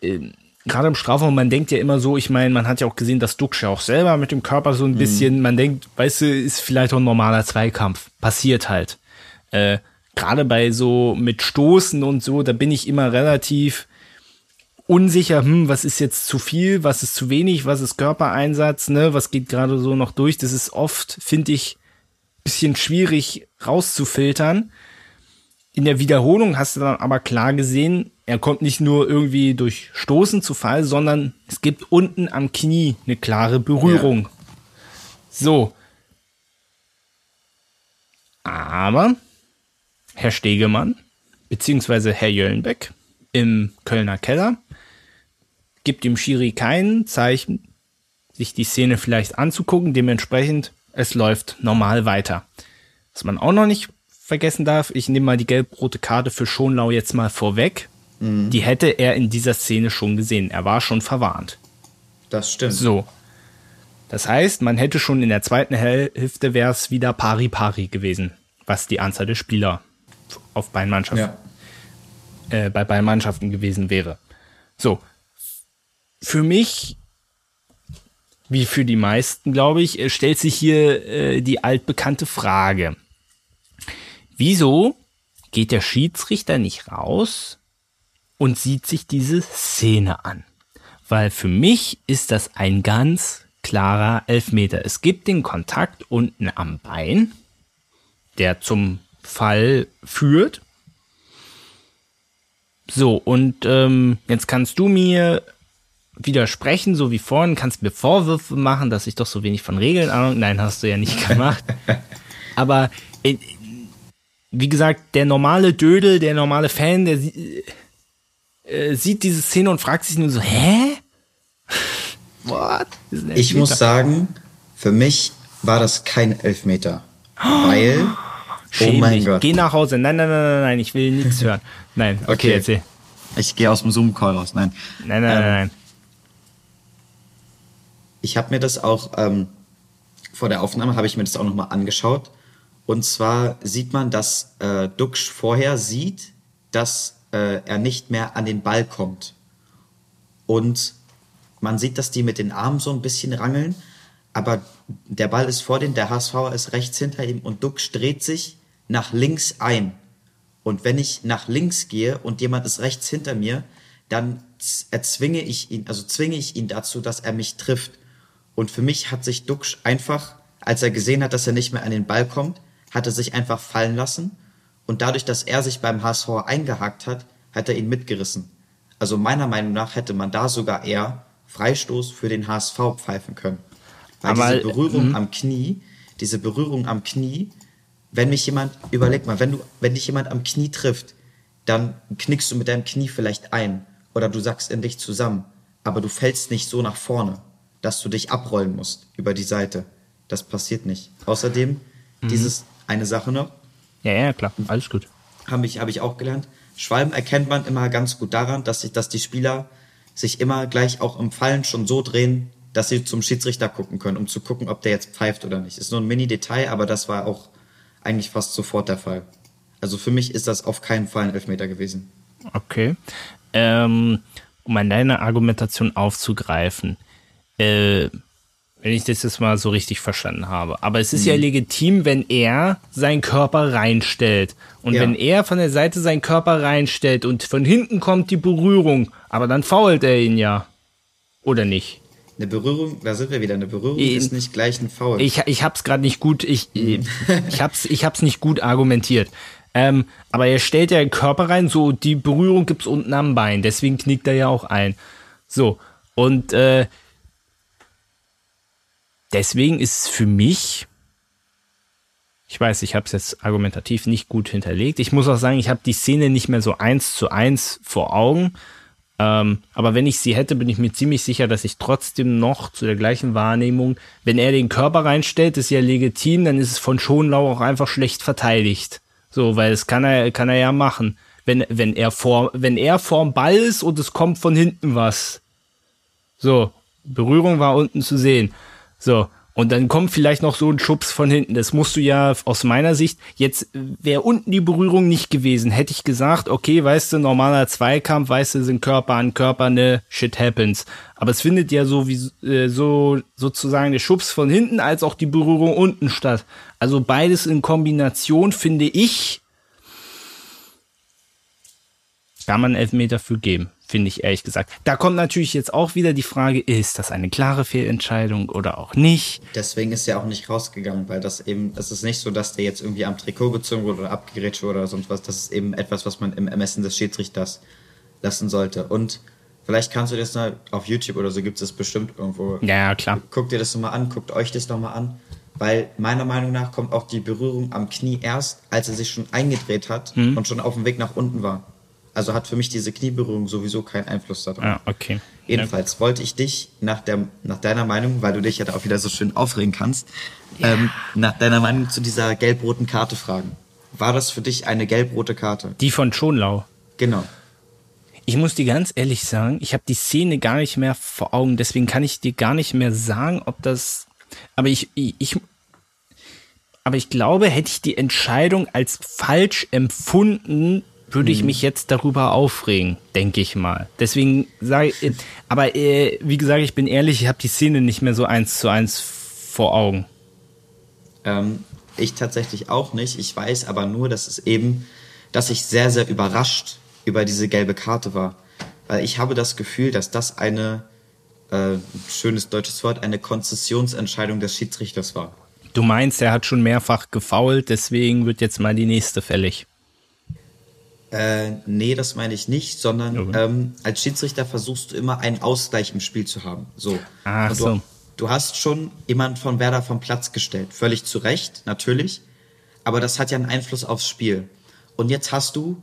äh, gerade im Strafraum, man denkt ja immer so, ich meine, man hat ja auch gesehen, dass Duxch ja auch selber mit dem Körper so ein mhm. bisschen, man denkt, weißt du, ist vielleicht auch ein normaler Zweikampf. Passiert halt. Äh, gerade bei so mit Stoßen und so, da bin ich immer relativ unsicher, hm, was ist jetzt zu viel, was ist zu wenig, was ist Körpereinsatz, ne, was geht gerade so noch durch. Das ist oft, finde ich, bisschen schwierig rauszufiltern. In der Wiederholung hast du dann aber klar gesehen, er kommt nicht nur irgendwie durch Stoßen zu Fall, sondern es gibt unten am Knie eine klare Berührung. Ja. So. Aber Herr Stegemann, beziehungsweise Herr Jöllenbeck im Kölner Keller, gibt dem Schiri kein Zeichen, sich die Szene vielleicht anzugucken. Dementsprechend, es läuft normal weiter. Was man auch noch nicht vergessen darf, ich nehme mal die gelb-rote Karte für Schonlau jetzt mal vorweg. Mhm. Die hätte er in dieser Szene schon gesehen. Er war schon verwarnt. Das stimmt. So. Das heißt, man hätte schon in der zweiten Hälfte wäre es wieder pari-pari gewesen, was die Anzahl der Spieler auf beiden Mannschaften, ja. äh, bei beiden Mannschaften gewesen wäre. So. Für mich, wie für die meisten, glaube ich, äh, stellt sich hier äh, die altbekannte Frage. Wieso geht der Schiedsrichter nicht raus und sieht sich diese Szene an? Weil für mich ist das ein ganz klarer Elfmeter. Es gibt den Kontakt unten am Bein, der zum Fall führt. So, und ähm, jetzt kannst du mir widersprechen, so wie vorhin, kannst mir Vorwürfe machen, dass ich doch so wenig von Regeln ahnung. Nein, hast du ja nicht gemacht. Aber äh, wie gesagt, der normale Dödel, der normale Fan, der äh, sieht diese Szene und fragt sich nur so, hä? What? Ich muss sagen, für mich war das kein Elfmeter. Weil Schäm oh mein Gott. Geh nach Hause. Nein, nein, nein, nein, nein, ich will nichts hören. Nein, okay, okay erzähl. Ich gehe aus dem Zoom-Call raus. Nein. Nein, nein, ähm, nein, nein. Ich habe mir das auch ähm, vor der Aufnahme habe ich mir das auch nochmal angeschaut. Und zwar sieht man, dass äh, Duxch vorher sieht, dass äh, er nicht mehr an den Ball kommt. Und man sieht, dass die mit den Armen so ein bisschen rangeln, aber der Ball ist vor dem, der HSV ist rechts hinter ihm und Duxch dreht sich nach links ein. Und wenn ich nach links gehe und jemand ist rechts hinter mir, dann erzwinge ich ihn, also zwinge ich ihn dazu, dass er mich trifft. Und für mich hat sich Duxch einfach, als er gesehen hat, dass er nicht mehr an den Ball kommt, hat er sich einfach fallen lassen. Und dadurch, dass er sich beim HSV eingehakt hat, hat er ihn mitgerissen. Also meiner Meinung nach hätte man da sogar eher Freistoß für den HSV pfeifen können. Weil Aber, diese Berührung mh. am Knie, diese Berührung am Knie, wenn mich jemand, überleg mal, wenn du, wenn dich jemand am Knie trifft, dann knickst du mit deinem Knie vielleicht ein oder du sagst in dich zusammen, aber du fällst nicht so nach vorne, dass du dich abrollen musst über die Seite. Das passiert nicht. Außerdem, mhm. dieses eine Sache noch. Ja, ja, klar, alles gut. Habe ich, hab ich auch gelernt. Schwalben erkennt man immer ganz gut daran, dass, sich, dass die Spieler sich immer gleich auch im Fallen schon so drehen, dass sie zum Schiedsrichter gucken können, um zu gucken, ob der jetzt pfeift oder nicht. Ist nur ein Mini-Detail, aber das war auch eigentlich fast sofort der Fall. Also für mich ist das auf keinen Fall ein Elfmeter gewesen. Okay. Ähm, um an deine Argumentation aufzugreifen, äh, wenn ich das jetzt mal so richtig verstanden habe. Aber es ist mhm. ja legitim, wenn er seinen Körper reinstellt. Und ja. wenn er von der Seite seinen Körper reinstellt und von hinten kommt die Berührung, aber dann fault er ihn ja. Oder nicht? Eine Berührung, da sind wir wieder. Eine Berührung ich, ist nicht gleich ein Foul. Ich, ich hab's gerade nicht gut, ich, mhm. ich hab's, ich hab's nicht gut argumentiert. Ähm, aber er stellt ja den Körper rein, so die Berührung gibt's unten am Bein, deswegen knickt er ja auch ein. So. Und äh, deswegen ist es für mich, ich weiß, ich habe es jetzt argumentativ nicht gut hinterlegt. Ich muss auch sagen, ich habe die Szene nicht mehr so eins zu eins vor Augen. Ähm, aber wenn ich sie hätte, bin ich mir ziemlich sicher, dass ich trotzdem noch zu der gleichen Wahrnehmung, wenn er den Körper reinstellt, ist ja legitim, dann ist es von Schonlau auch einfach schlecht verteidigt. So, weil das kann er, kann er ja machen. Wenn, wenn er vor, wenn er vorm Ball ist und es kommt von hinten was. So, Berührung war unten zu sehen. So, und dann kommt vielleicht noch so ein Schubs von hinten. Das musst du ja aus meiner Sicht, jetzt wäre unten die Berührung nicht gewesen. Hätte ich gesagt, okay, weißt du, normaler Zweikampf, weißt du, sind Körper an Körper, ne, shit happens. Aber es findet ja so wie, äh, so, sozusagen der Schubs von hinten als auch die Berührung unten statt. Also beides in Kombination finde ich, kann man Elfmeter für geben, finde ich ehrlich gesagt. Da kommt natürlich jetzt auch wieder die Frage, ist das eine klare Fehlentscheidung oder auch nicht? Deswegen ist er auch nicht rausgegangen, weil das eben, es ist nicht so, dass der jetzt irgendwie am Trikot gezogen wurde oder abgegrätscht wurde oder sonst was. Das ist eben etwas, was man im Ermessen des Schiedsrichters lassen sollte. Und vielleicht kannst du das mal auf YouTube oder so gibt es bestimmt irgendwo. Ja, klar. Guckt dir das nochmal an, guckt euch das nochmal an. Weil meiner Meinung nach kommt auch die Berührung am Knie erst, als er sich schon eingedreht hat hm. und schon auf dem Weg nach unten war. Also hat für mich diese Knieberührung sowieso keinen Einfluss darauf. Ah, okay. Jedenfalls ja. wollte ich dich nach, der, nach deiner Meinung, weil du dich ja da auch wieder so schön aufregen kannst, ja. ähm, nach deiner Meinung zu dieser gelb-roten Karte fragen. War das für dich eine gelb-rote Karte? Die von Schonlau. Genau. Ich muss dir ganz ehrlich sagen, ich habe die Szene gar nicht mehr vor Augen, deswegen kann ich dir gar nicht mehr sagen, ob das. Aber ich, ich, aber ich glaube, hätte ich die Entscheidung als falsch empfunden, würde ich hm. mich jetzt darüber aufregen, denke ich mal. Deswegen sage ich, aber äh, wie gesagt, ich bin ehrlich, ich habe die Szene nicht mehr so eins zu eins vor Augen. Ähm, ich tatsächlich auch nicht. Ich weiß aber nur, dass es eben, dass ich sehr, sehr überrascht über diese gelbe Karte war. Weil ich habe das Gefühl, dass das eine, äh, schönes deutsches Wort, eine Konzessionsentscheidung des Schiedsrichters war. Du meinst, er hat schon mehrfach gefault, deswegen wird jetzt mal die nächste fällig. Äh, nee, das meine ich nicht, sondern okay. ähm, als Schiedsrichter versuchst du immer einen Ausgleich im Spiel zu haben. So. Ach du, so. Du hast schon jemanden von Werder vom Platz gestellt. Völlig zu Recht, natürlich. Aber das hat ja einen Einfluss aufs Spiel. Und jetzt hast du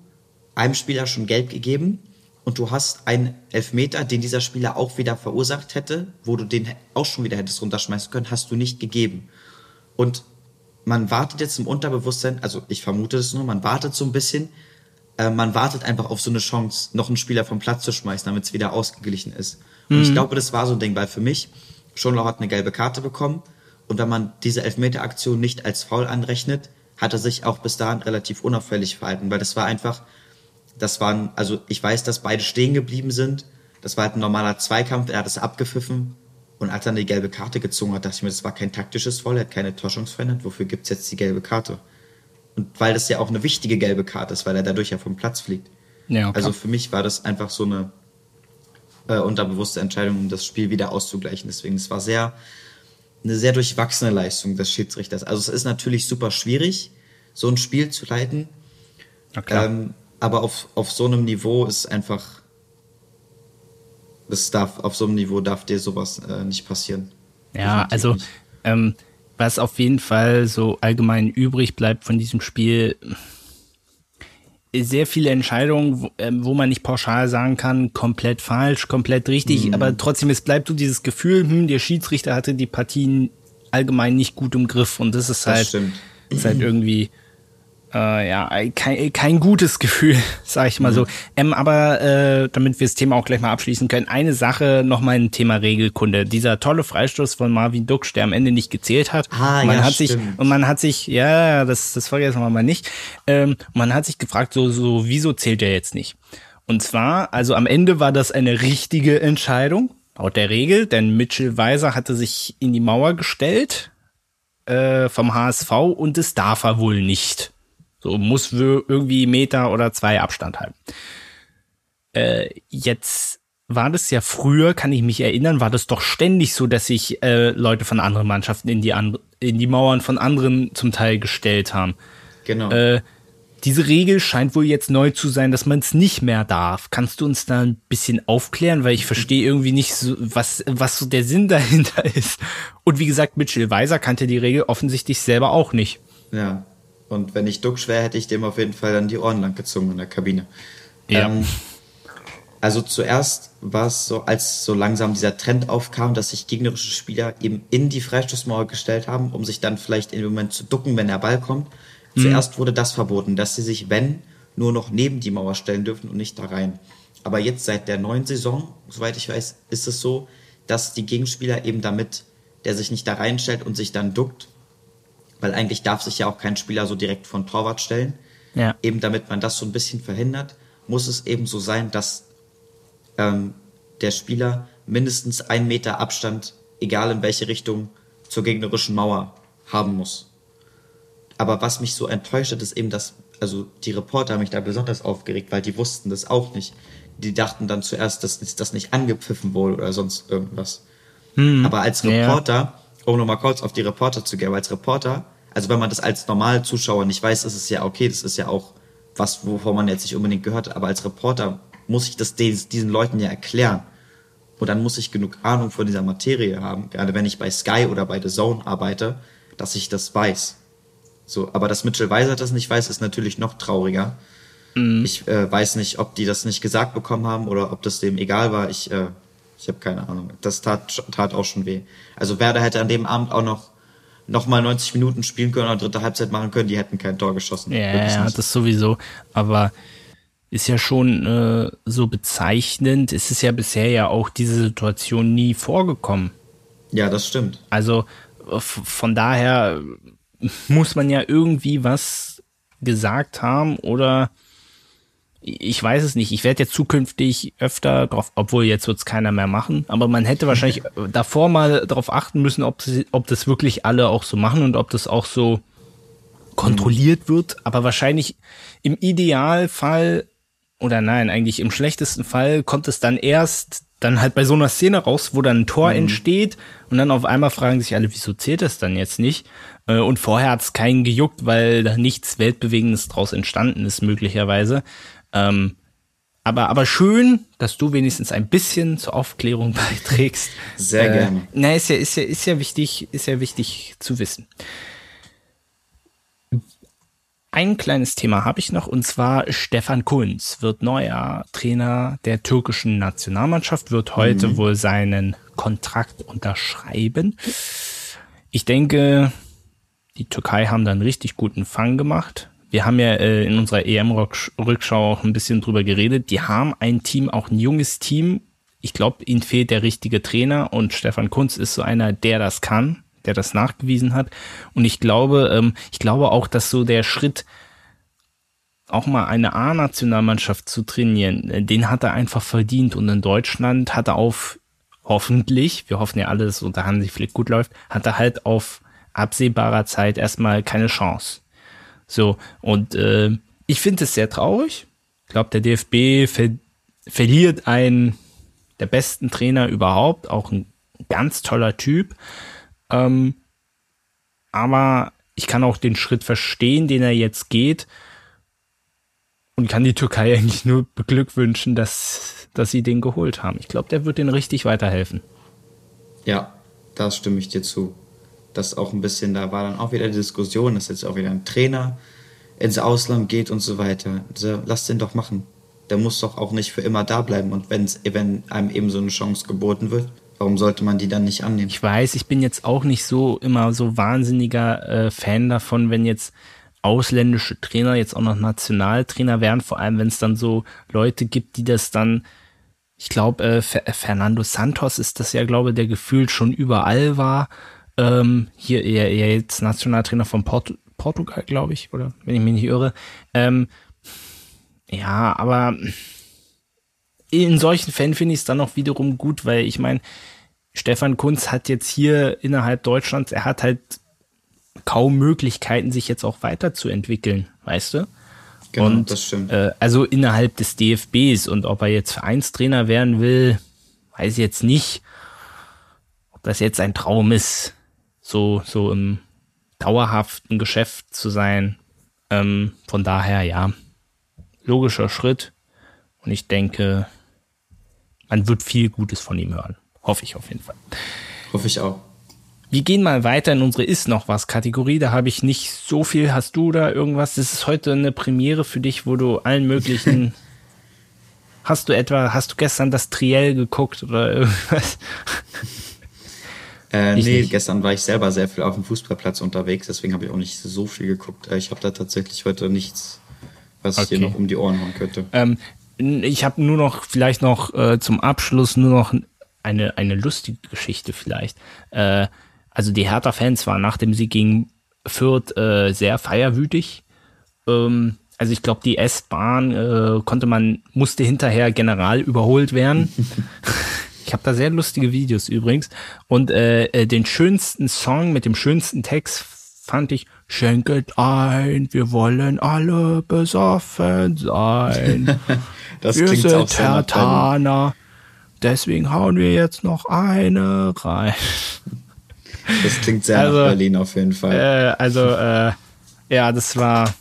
einem Spieler schon gelb gegeben und du hast einen Elfmeter, den dieser Spieler auch wieder verursacht hätte, wo du den auch schon wieder hättest runterschmeißen können, hast du nicht gegeben. Und man wartet jetzt im Unterbewusstsein, also ich vermute es nur, man wartet so ein bisschen, äh, man wartet einfach auf so eine Chance, noch einen Spieler vom Platz zu schmeißen, damit es wieder ausgeglichen ist. Und mhm. ich glaube, das war so ein Ding, weil für mich, Schonlau hat eine gelbe Karte bekommen und wenn man diese Elfmeter-Aktion nicht als Foul anrechnet, hat er sich auch bis dahin relativ unauffällig verhalten, weil das war einfach, das waren, also ich weiß, dass beide stehen geblieben sind. Das war halt ein normaler Zweikampf, er hat es abgepfiffen und als er dann die gelbe Karte gezogen hat, dachte ich mir, das war kein taktisches Foul, er hat keine verändert, wofür gibt's jetzt die gelbe Karte? Und weil das ja auch eine wichtige gelbe Karte ist, weil er dadurch ja vom Platz fliegt. Ja, okay. Also für mich war das einfach so eine äh, unterbewusste Entscheidung, um das Spiel wieder auszugleichen. Deswegen, es war sehr, eine sehr durchwachsene Leistung des Schiedsrichters. Also es ist natürlich super schwierig, so ein Spiel zu leiten. Ähm, aber auf, auf so einem Niveau ist einfach, das darf, auf so einem Niveau darf dir sowas äh, nicht passieren. Ja, also ähm, was auf jeden Fall so allgemein übrig bleibt von diesem Spiel, sehr viele Entscheidungen, wo, äh, wo, man nicht pauschal sagen kann, komplett falsch, komplett richtig, mhm. aber trotzdem, es bleibt so dieses Gefühl, hm, der Schiedsrichter hatte die Partien allgemein nicht gut im Griff und das ist halt, das ist halt irgendwie äh, ja, kein, kein gutes Gefühl, sag ich mal mhm. so. Ähm, aber äh, damit wir das Thema auch gleich mal abschließen können, eine Sache noch mal ein Thema Regelkunde. Dieser tolle Freistoß von Marvin Duksch, der am Ende nicht gezählt hat. Ah, man ja, hat stimmt. sich und man hat sich, ja, das das vergessen wir mal nicht. Ähm, man hat sich gefragt, so so wieso zählt er jetzt nicht? Und zwar, also am Ende war das eine richtige Entscheidung laut der Regel, denn Mitchell Weiser hatte sich in die Mauer gestellt äh, vom HSV und das darf er wohl nicht. So muss irgendwie Meter oder zwei Abstand halten. Äh, jetzt war das ja früher, kann ich mich erinnern, war das doch ständig so, dass sich äh, Leute von anderen Mannschaften in die, and in die Mauern von anderen zum Teil gestellt haben. Genau. Äh, diese Regel scheint wohl jetzt neu zu sein, dass man es nicht mehr darf. Kannst du uns da ein bisschen aufklären, weil ich verstehe irgendwie nicht, so, was, was so der Sinn dahinter ist. Und wie gesagt, Mitchell Weiser kannte die Regel offensichtlich selber auch nicht. Ja, und wenn ich duck schwer, hätte ich dem auf jeden Fall dann die Ohren lang gezogen in der Kabine. Ja. Ähm, also zuerst war es so, als so langsam dieser Trend aufkam, dass sich gegnerische Spieler eben in die Freistoßmauer gestellt haben, um sich dann vielleicht in dem Moment zu ducken, wenn der Ball kommt. Mhm. Zuerst wurde das verboten, dass sie sich, wenn, nur noch neben die Mauer stellen dürfen und nicht da rein. Aber jetzt seit der neuen Saison, soweit ich weiß, ist es so, dass die Gegenspieler eben damit, der sich nicht da reinstellt und sich dann duckt, weil eigentlich darf sich ja auch kein Spieler so direkt von Torwart stellen. Ja. Eben damit man das so ein bisschen verhindert, muss es eben so sein, dass ähm, der Spieler mindestens einen Meter Abstand, egal in welche Richtung, zur gegnerischen Mauer haben muss. Aber was mich so enttäuscht hat, ist eben, dass also die Reporter haben mich da besonders aufgeregt, weil die wussten das auch nicht. Die dachten dann zuerst, dass das nicht angepfiffen wurde oder sonst irgendwas. Hm, Aber als Reporter, ja. Um nochmal kurz auf die Reporter zu gehen, als Reporter, also wenn man das als normaler Zuschauer nicht weiß, ist es ja okay, das ist ja auch was, wovon man jetzt nicht unbedingt gehört hat. Aber als Reporter muss ich das diesen Leuten ja erklären. Und dann muss ich genug Ahnung von dieser Materie haben, gerade wenn ich bei Sky oder bei The Zone arbeite, dass ich das weiß. So, aber dass Mitchell Weiser das nicht weiß, ist natürlich noch trauriger. Mhm. Ich äh, weiß nicht, ob die das nicht gesagt bekommen haben oder ob das dem egal war. Ich, äh, ich habe keine Ahnung. Das tat, tat auch schon weh. Also Werder hätte an dem Abend auch noch noch mal 90 Minuten spielen können oder dritte Halbzeit machen können, die hätten kein Tor geschossen. Ja, ja das sowieso. Aber ist ja schon äh, so bezeichnend. Es ist ja bisher ja auch diese Situation nie vorgekommen. Ja, das stimmt. Also von daher muss man ja irgendwie was gesagt haben oder ich weiß es nicht. Ich werde jetzt zukünftig öfter drauf, obwohl jetzt wird es keiner mehr machen, aber man hätte wahrscheinlich davor mal darauf achten müssen, ob, sie, ob das wirklich alle auch so machen und ob das auch so kontrolliert wird. Aber wahrscheinlich im Idealfall oder nein, eigentlich im schlechtesten Fall kommt es dann erst dann halt bei so einer Szene raus, wo dann ein Tor mhm. entsteht und dann auf einmal fragen sich alle, wieso zählt das dann jetzt nicht? Äh, und vorher hat es keinen gejuckt, weil da nichts Weltbewegendes draus entstanden ist, möglicherweise. Ähm, aber, aber schön, dass du wenigstens ein bisschen zur Aufklärung beiträgst. Sehr äh, gerne. Na, ist ja, ist ja, ist ja wichtig, ist ja wichtig zu wissen. Ein kleines Thema habe ich noch und zwar Stefan Kunz wird neuer Trainer der türkischen Nationalmannschaft, wird heute mhm. wohl seinen Kontrakt unterschreiben. Ich denke, die Türkei haben da einen richtig guten Fang gemacht. Wir haben ja äh, in unserer EM-Rückschau auch ein bisschen drüber geredet. Die haben ein Team, auch ein junges Team. Ich glaube, ihnen fehlt der richtige Trainer und Stefan Kunz ist so einer, der das kann der das nachgewiesen hat. Und ich glaube, ähm, ich glaube auch, dass so der Schritt, auch mal eine A-Nationalmannschaft zu trainieren, äh, den hat er einfach verdient. Und in Deutschland hat er auf, hoffentlich, wir hoffen ja alle, dass unter Hansi Flick gut läuft, hat er halt auf absehbarer Zeit erstmal keine Chance. So, und äh, ich finde es sehr traurig. Ich glaube, der DFB ver verliert einen der besten Trainer überhaupt, auch ein ganz toller Typ. Ähm, aber ich kann auch den Schritt verstehen, den er jetzt geht und kann die Türkei eigentlich nur beglückwünschen, dass, dass sie den geholt haben. Ich glaube, der wird denen richtig weiterhelfen. Ja, da stimme ich dir zu. Das auch ein bisschen, da war dann auch wieder die Diskussion, dass jetzt auch wieder ein Trainer ins Ausland geht und so weiter. Also, lass den doch machen. Der muss doch auch nicht für immer da bleiben. Und wenn's, wenn einem eben so eine Chance geboten wird, Warum sollte man die dann nicht annehmen? Ich weiß, ich bin jetzt auch nicht so immer so wahnsinniger äh, Fan davon, wenn jetzt ausländische Trainer jetzt auch noch Nationaltrainer werden, vor allem wenn es dann so Leute gibt, die das dann, ich glaube, äh, Fernando Santos ist das ja, glaube der gefühlt schon überall war. Ähm, hier er, er jetzt Nationaltrainer von Port Portugal, glaube ich, oder wenn ich mich nicht irre. Ähm, ja, aber in solchen Fällen finde ich es dann auch wiederum gut, weil ich meine, Stefan Kunz hat jetzt hier innerhalb Deutschlands, er hat halt kaum Möglichkeiten, sich jetzt auch weiterzuentwickeln, weißt du? Genau, und, das stimmt. Äh, also innerhalb des DFBs und ob er jetzt Vereinstrainer werden will, weiß ich jetzt nicht, ob das jetzt ein Traum ist, so, so im dauerhaften Geschäft zu sein. Ähm, von daher, ja, logischer Schritt. Und ich denke, man wird viel Gutes von ihm hören. Hoffe ich auf jeden Fall. Hoffe ich auch. Wir gehen mal weiter in unsere Ist noch was Kategorie. Da habe ich nicht so viel. Hast du da irgendwas? Das ist heute eine Premiere für dich, wo du allen möglichen. hast du etwa, hast du gestern das Triell geguckt oder irgendwas? Äh, nee, nicht. gestern war ich selber sehr viel auf dem Fußballplatz unterwegs, deswegen habe ich auch nicht so viel geguckt. Äh, ich habe da tatsächlich heute nichts, was okay. ich dir noch um die Ohren hauen könnte. Ähm, ich habe nur noch, vielleicht noch äh, zum Abschluss nur noch eine, eine lustige Geschichte vielleicht. Äh, also die Hertha-Fans waren nach dem Sieg gegen Fürth äh, sehr feierwütig. Ähm, also ich glaube, die S-Bahn äh, konnte man, musste hinterher general überholt werden. ich habe da sehr lustige Videos übrigens. Und äh, äh, den schönsten Song mit dem schönsten Text fand ich, schenket ein, wir wollen alle besoffen sein. das wir sind auch Tertaner, deswegen hauen wir jetzt noch eine rein. Das klingt sehr also, nach Berlin auf jeden Fall. Äh, also, äh, ja, das war.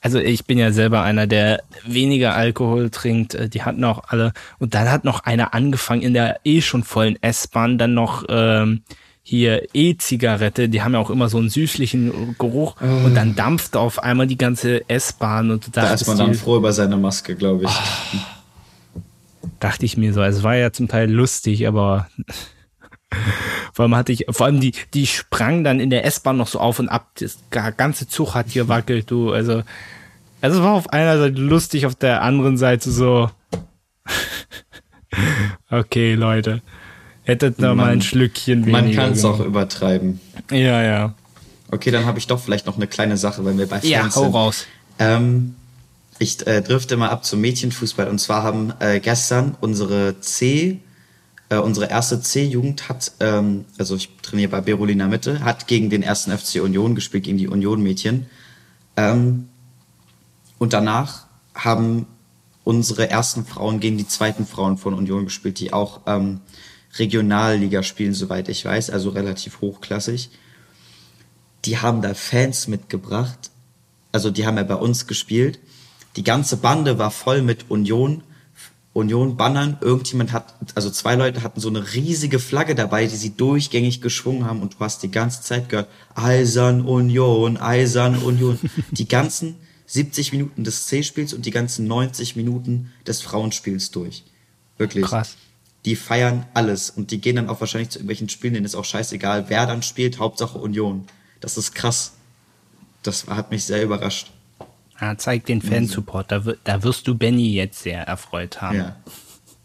Also ich bin ja selber einer, der weniger Alkohol trinkt. Äh, die hatten auch alle. Und dann hat noch einer angefangen in der eh schon vollen S-Bahn, dann noch ähm, hier E-Zigarette, die haben ja auch immer so einen süßlichen Geruch oh. und dann dampft auf einmal die ganze S-Bahn und da ist man dann froh über seine Maske, glaube ich. Oh. Dachte ich mir so. Also es war ja zum Teil lustig, aber vor allem hatte ich, vor allem die, die sprang dann in der S-Bahn noch so auf und ab. Das ganze Zug hat gewackelt, du. Also, also es war auf einer Seite lustig, auf der anderen Seite so. okay, Leute. Hättet da mal ein Schlückchen weniger. Man kann es auch übertreiben. Ja, ja. Okay, dann habe ich doch vielleicht noch eine kleine Sache, wenn wir bei Fans ja, hau sind. raus. Ähm, ich äh, drifte mal ab zum Mädchenfußball. Und zwar haben äh, gestern unsere C, äh, unsere erste C-Jugend hat, ähm, also ich trainiere bei Berolina Mitte, hat gegen den ersten FC Union gespielt, gegen die Union-Mädchen. Ähm, und danach haben unsere ersten Frauen gegen die zweiten Frauen von Union gespielt, die auch ähm, Regionalliga spielen, soweit ich weiß, also relativ hochklassig. Die haben da Fans mitgebracht. Also die haben ja bei uns gespielt. Die ganze Bande war voll mit Union, Union Bannern. Irgendjemand hat, also zwei Leute hatten so eine riesige Flagge dabei, die sie durchgängig geschwungen haben und du hast die ganze Zeit gehört, Eisern Union, Eisern Union. Die ganzen 70 Minuten des C-Spiels und die ganzen 90 Minuten des Frauenspiels durch. Wirklich. Krass die feiern alles und die gehen dann auch wahrscheinlich zu irgendwelchen Spielen, denen ist auch scheißegal, wer dann spielt, Hauptsache Union. Das ist krass. Das hat mich sehr überrascht. Ja, zeig den Fansupport, da, da wirst du Benny jetzt sehr erfreut haben. Ja,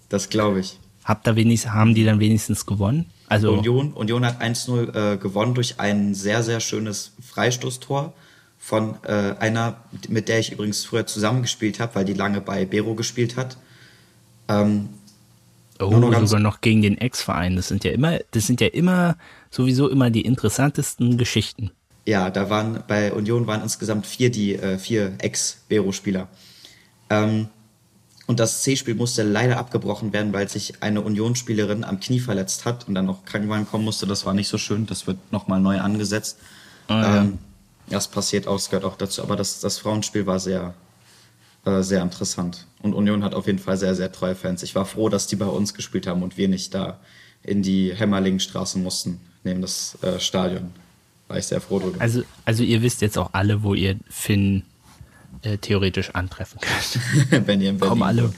das glaube ich. Habt da wenigstens, haben die dann wenigstens gewonnen? Also Union, Union hat 1-0 äh, gewonnen durch ein sehr, sehr schönes Freistoßtor von äh, einer, mit der ich übrigens früher zusammengespielt habe, weil die lange bei Bero gespielt hat. Ähm, Oh, sogar noch gegen den Ex-Verein. Das sind ja immer, das sind ja immer sowieso immer die interessantesten Geschichten. Ja, da waren bei Union waren insgesamt vier die äh, vier Ex-Bero-Spieler. Ähm, und das C-Spiel musste leider abgebrochen werden, weil sich eine Unionsspielerin am Knie verletzt hat und dann noch Krankenwagen kommen musste. Das war nicht so schön. Das wird nochmal neu angesetzt. Oh, ja. ähm, das passiert auch, das gehört auch dazu. Aber das, das Frauenspiel war sehr, äh, sehr interessant. Und Union hat auf jeden Fall sehr, sehr treue Fans. Ich war froh, dass die bei uns gespielt haben und wir nicht da in die Hämmerlingstraße mussten, neben das äh, Stadion. War ich sehr froh drüber. Also, also ihr wisst jetzt auch alle, wo ihr Finn äh, theoretisch antreffen könnt. Wenn ihr in Berlin Kommen alle.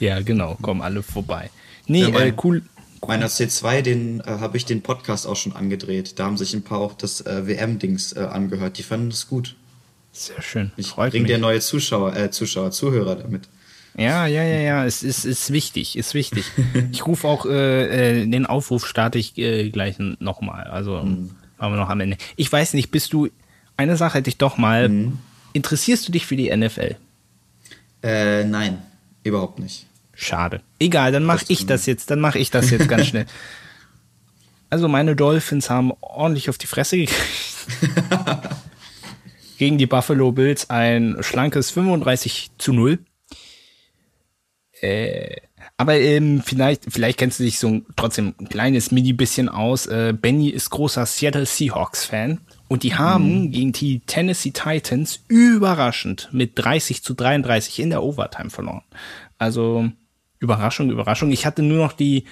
Ja, genau, kommen alle vorbei. Nee, ja, mein, äh, cool. Meiner C2, den äh, habe ich den Podcast auch schon angedreht. Da haben sich ein paar auch das äh, WM-Dings äh, angehört. Die fanden das gut. Sehr schön. Ich bringe dir neue Zuschauer, äh, Zuschauer, Zuhörer damit. Ja, ja, ja, ja, es ist, ist wichtig, ist wichtig. Ich rufe auch, äh, äh, den Aufruf starte ich äh, gleich nochmal. Also mhm. Haben wir noch am Ende. Ich weiß nicht, bist du, eine Sache hätte ich doch mal, mhm. interessierst du dich für die NFL? Äh, nein, überhaupt nicht. Schade. Egal, dann mache ich das jetzt, dann mache ich das jetzt ganz schnell. Also meine Dolphins haben ordentlich auf die Fresse gekriegt. gegen die Buffalo Bills ein schlankes 35 zu 0. Äh, aber ähm, vielleicht, vielleicht kennst du dich so ein, trotzdem ein kleines mini bisschen aus. Äh, Benny ist großer Seattle Seahawks Fan. Und die haben mhm. gegen die Tennessee Titans überraschend mit 30 zu 33 in der Overtime verloren. Also Überraschung, Überraschung. Ich hatte nur noch die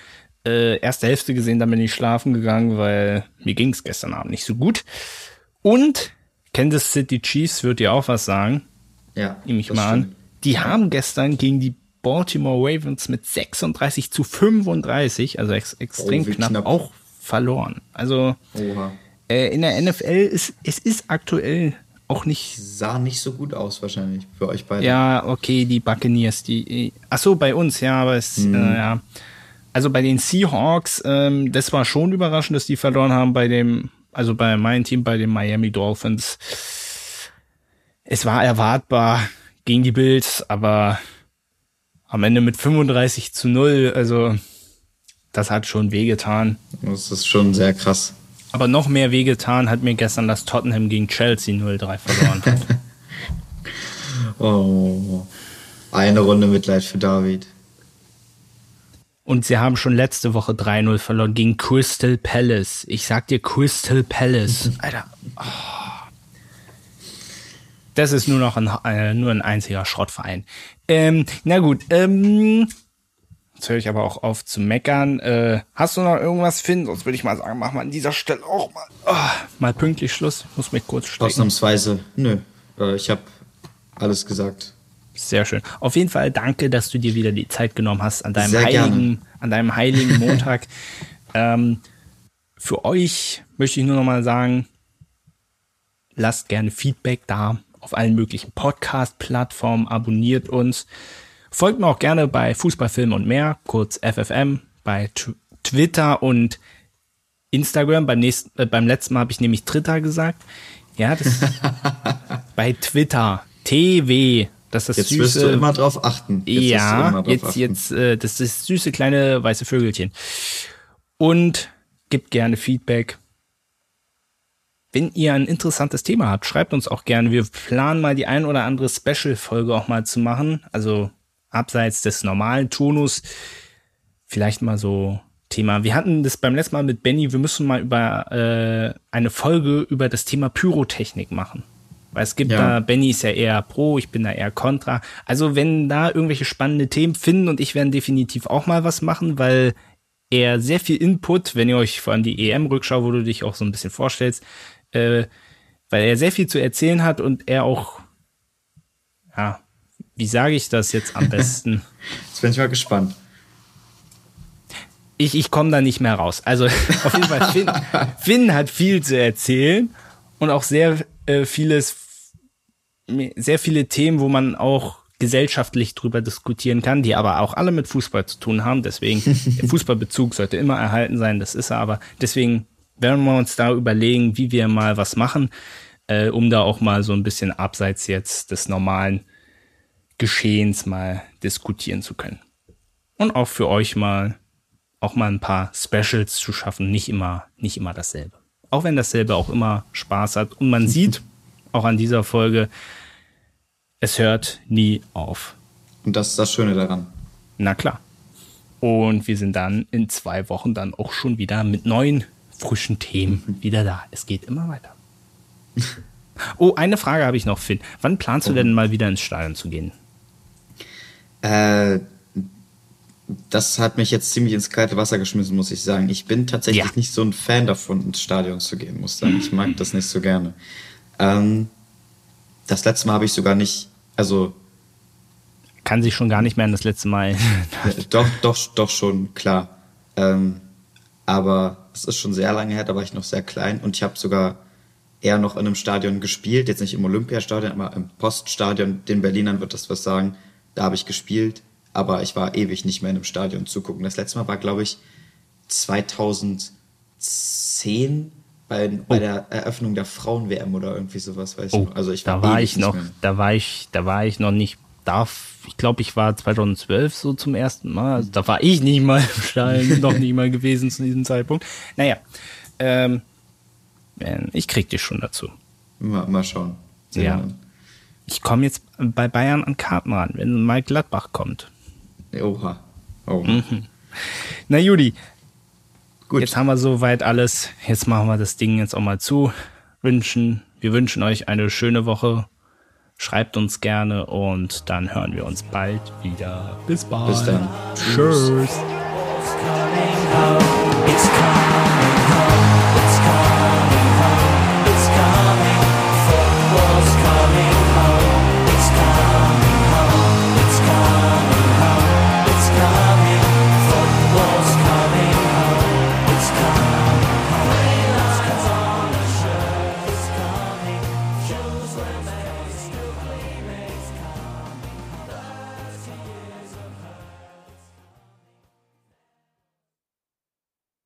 äh, erste Hälfte gesehen, dann bin ich schlafen gegangen, weil mir ging es gestern Abend nicht so gut. Und Kansas City Chiefs wird dir auch was sagen. Ja. Nehme ich mal stimmt. an. Die haben gestern gegen die Baltimore Ravens mit 36 zu 35, also ex extrem oh, knapp, knapp, auch verloren. Also äh, in der NFL ist es ist aktuell auch nicht. Sah nicht so gut aus wahrscheinlich für euch beide. Ja, okay, die Buccaneers, die. Ach so, bei uns, ja, aber es, hm. äh, ja. Also bei den Seahawks, ähm, das war schon überraschend, dass die verloren haben. Bei dem also bei meinem Team, bei den Miami Dolphins, es war erwartbar gegen die Bills, aber am Ende mit 35 zu 0, also das hat schon wehgetan. Das ist schon sehr krass. Aber noch mehr wehgetan hat mir gestern, dass Tottenham gegen Chelsea 0-3 verloren hat. oh, eine Runde Mitleid für David. Und sie haben schon letzte Woche 3-0 verloren gegen Crystal Palace. Ich sag dir Crystal Palace. Alter. Oh. Das ist nur noch ein, äh, nur ein einziger Schrottverein. Ähm, na gut, ähm, Jetzt höre ich aber auch auf zu meckern. Äh, hast du noch irgendwas, Finn? Sonst würde ich mal sagen, mach mal an dieser Stelle auch mal, oh, mal pünktlich Schluss. Muss mich kurz stecken. Ausnahmsweise, nö. Äh, ich habe alles gesagt. Sehr schön. Auf jeden Fall danke, dass du dir wieder die Zeit genommen hast an deinem Sehr heiligen, an deinem heiligen Montag. ähm, für euch möchte ich nur noch mal sagen, lasst gerne Feedback da auf allen möglichen Podcast-Plattformen, abonniert uns. Folgt mir auch gerne bei Fußballfilm und mehr, kurz FFM, bei Twitter und Instagram. Beim, nächsten, äh, beim letzten Mal habe ich nämlich Twitter gesagt. Ja, das bei Twitter. TW. Das ist das jetzt süße. Jetzt wirst du immer drauf achten. Jetzt ja, jetzt, achten. jetzt, äh, das ist süße kleine weiße Vögelchen. Und gibt gerne Feedback. Wenn ihr ein interessantes Thema habt, schreibt uns auch gerne. Wir planen mal die ein oder andere Special-Folge auch mal zu machen. Also abseits des normalen Tonus vielleicht mal so Thema. Wir hatten das beim letzten Mal mit Benny, wir müssen mal über äh, eine Folge über das Thema Pyrotechnik machen. Weil es gibt ja. da, Benny ist ja eher pro, ich bin da eher kontra. Also wenn da irgendwelche spannende Themen finden und ich werde definitiv auch mal was machen, weil er sehr viel Input, wenn ihr euch vor allem die EM-Rückschau, wo du dich auch so ein bisschen vorstellst, äh, weil er sehr viel zu erzählen hat und er auch, ja, wie sage ich das jetzt am besten? jetzt bin ich mal gespannt. Ich, ich komme da nicht mehr raus. Also auf jeden Fall, Finn, Finn hat viel zu erzählen und auch sehr äh, vieles, sehr viele Themen, wo man auch gesellschaftlich drüber diskutieren kann, die aber auch alle mit Fußball zu tun haben. Deswegen, der Fußballbezug sollte immer erhalten sein, das ist er aber. Deswegen werden wir uns da überlegen, wie wir mal was machen, äh, um da auch mal so ein bisschen abseits jetzt des normalen Geschehens mal diskutieren zu können. Und auch für euch mal auch mal ein paar Specials zu schaffen, nicht immer, nicht immer dasselbe. Auch wenn dasselbe auch immer Spaß hat. Und man sieht auch an dieser Folge, es hört nie auf. Und das ist das Schöne daran. Na klar. Und wir sind dann in zwei Wochen dann auch schon wieder mit neuen, frischen Themen wieder da. Es geht immer weiter. Oh, eine Frage habe ich noch, Finn. Wann planst du denn mal wieder ins Stadion zu gehen? Äh, das hat mich jetzt ziemlich ins kalte Wasser geschmissen, muss ich sagen. Ich bin tatsächlich ja. nicht so ein Fan davon, ins Stadion zu gehen, muss ich sagen. Ich mag das nicht so gerne. Ähm, das letzte Mal habe ich sogar nicht, also. Kann sich schon gar nicht mehr an das letzte Mal. doch, doch, doch schon, klar. Ähm, aber es ist schon sehr lange her, da war ich noch sehr klein und ich habe sogar eher noch in einem Stadion gespielt, jetzt nicht im Olympiastadion, aber im Poststadion. Den Berlinern wird das was sagen. Da habe ich gespielt, aber ich war ewig nicht mehr in einem Stadion zugucken. Das letzte Mal war, glaube ich, 2010 bei, oh. bei der Eröffnung der Frauen-WM oder irgendwie sowas, weiß oh, ich noch. Also ich war da war ich noch, da war ich, da war ich noch nicht da, ich glaube, ich war 2012 so zum ersten Mal. Also da war ich nicht mal im Stadion, noch nie mal gewesen zu diesem Zeitpunkt. Naja, ähm, ich krieg dich schon dazu. Mal, mal schauen. Sehr ja. Gerne ich komme jetzt bei Bayern an Karten ran, wenn mal Gladbach kommt. Oha. Oha. Mhm. Na Judy, Gut. jetzt haben wir soweit alles. Jetzt machen wir das Ding jetzt auch mal zu. Wünschen, wir wünschen euch eine schöne Woche. Schreibt uns gerne und dann hören wir uns bald wieder. Bis bald. Bis dann. Tschüss. It's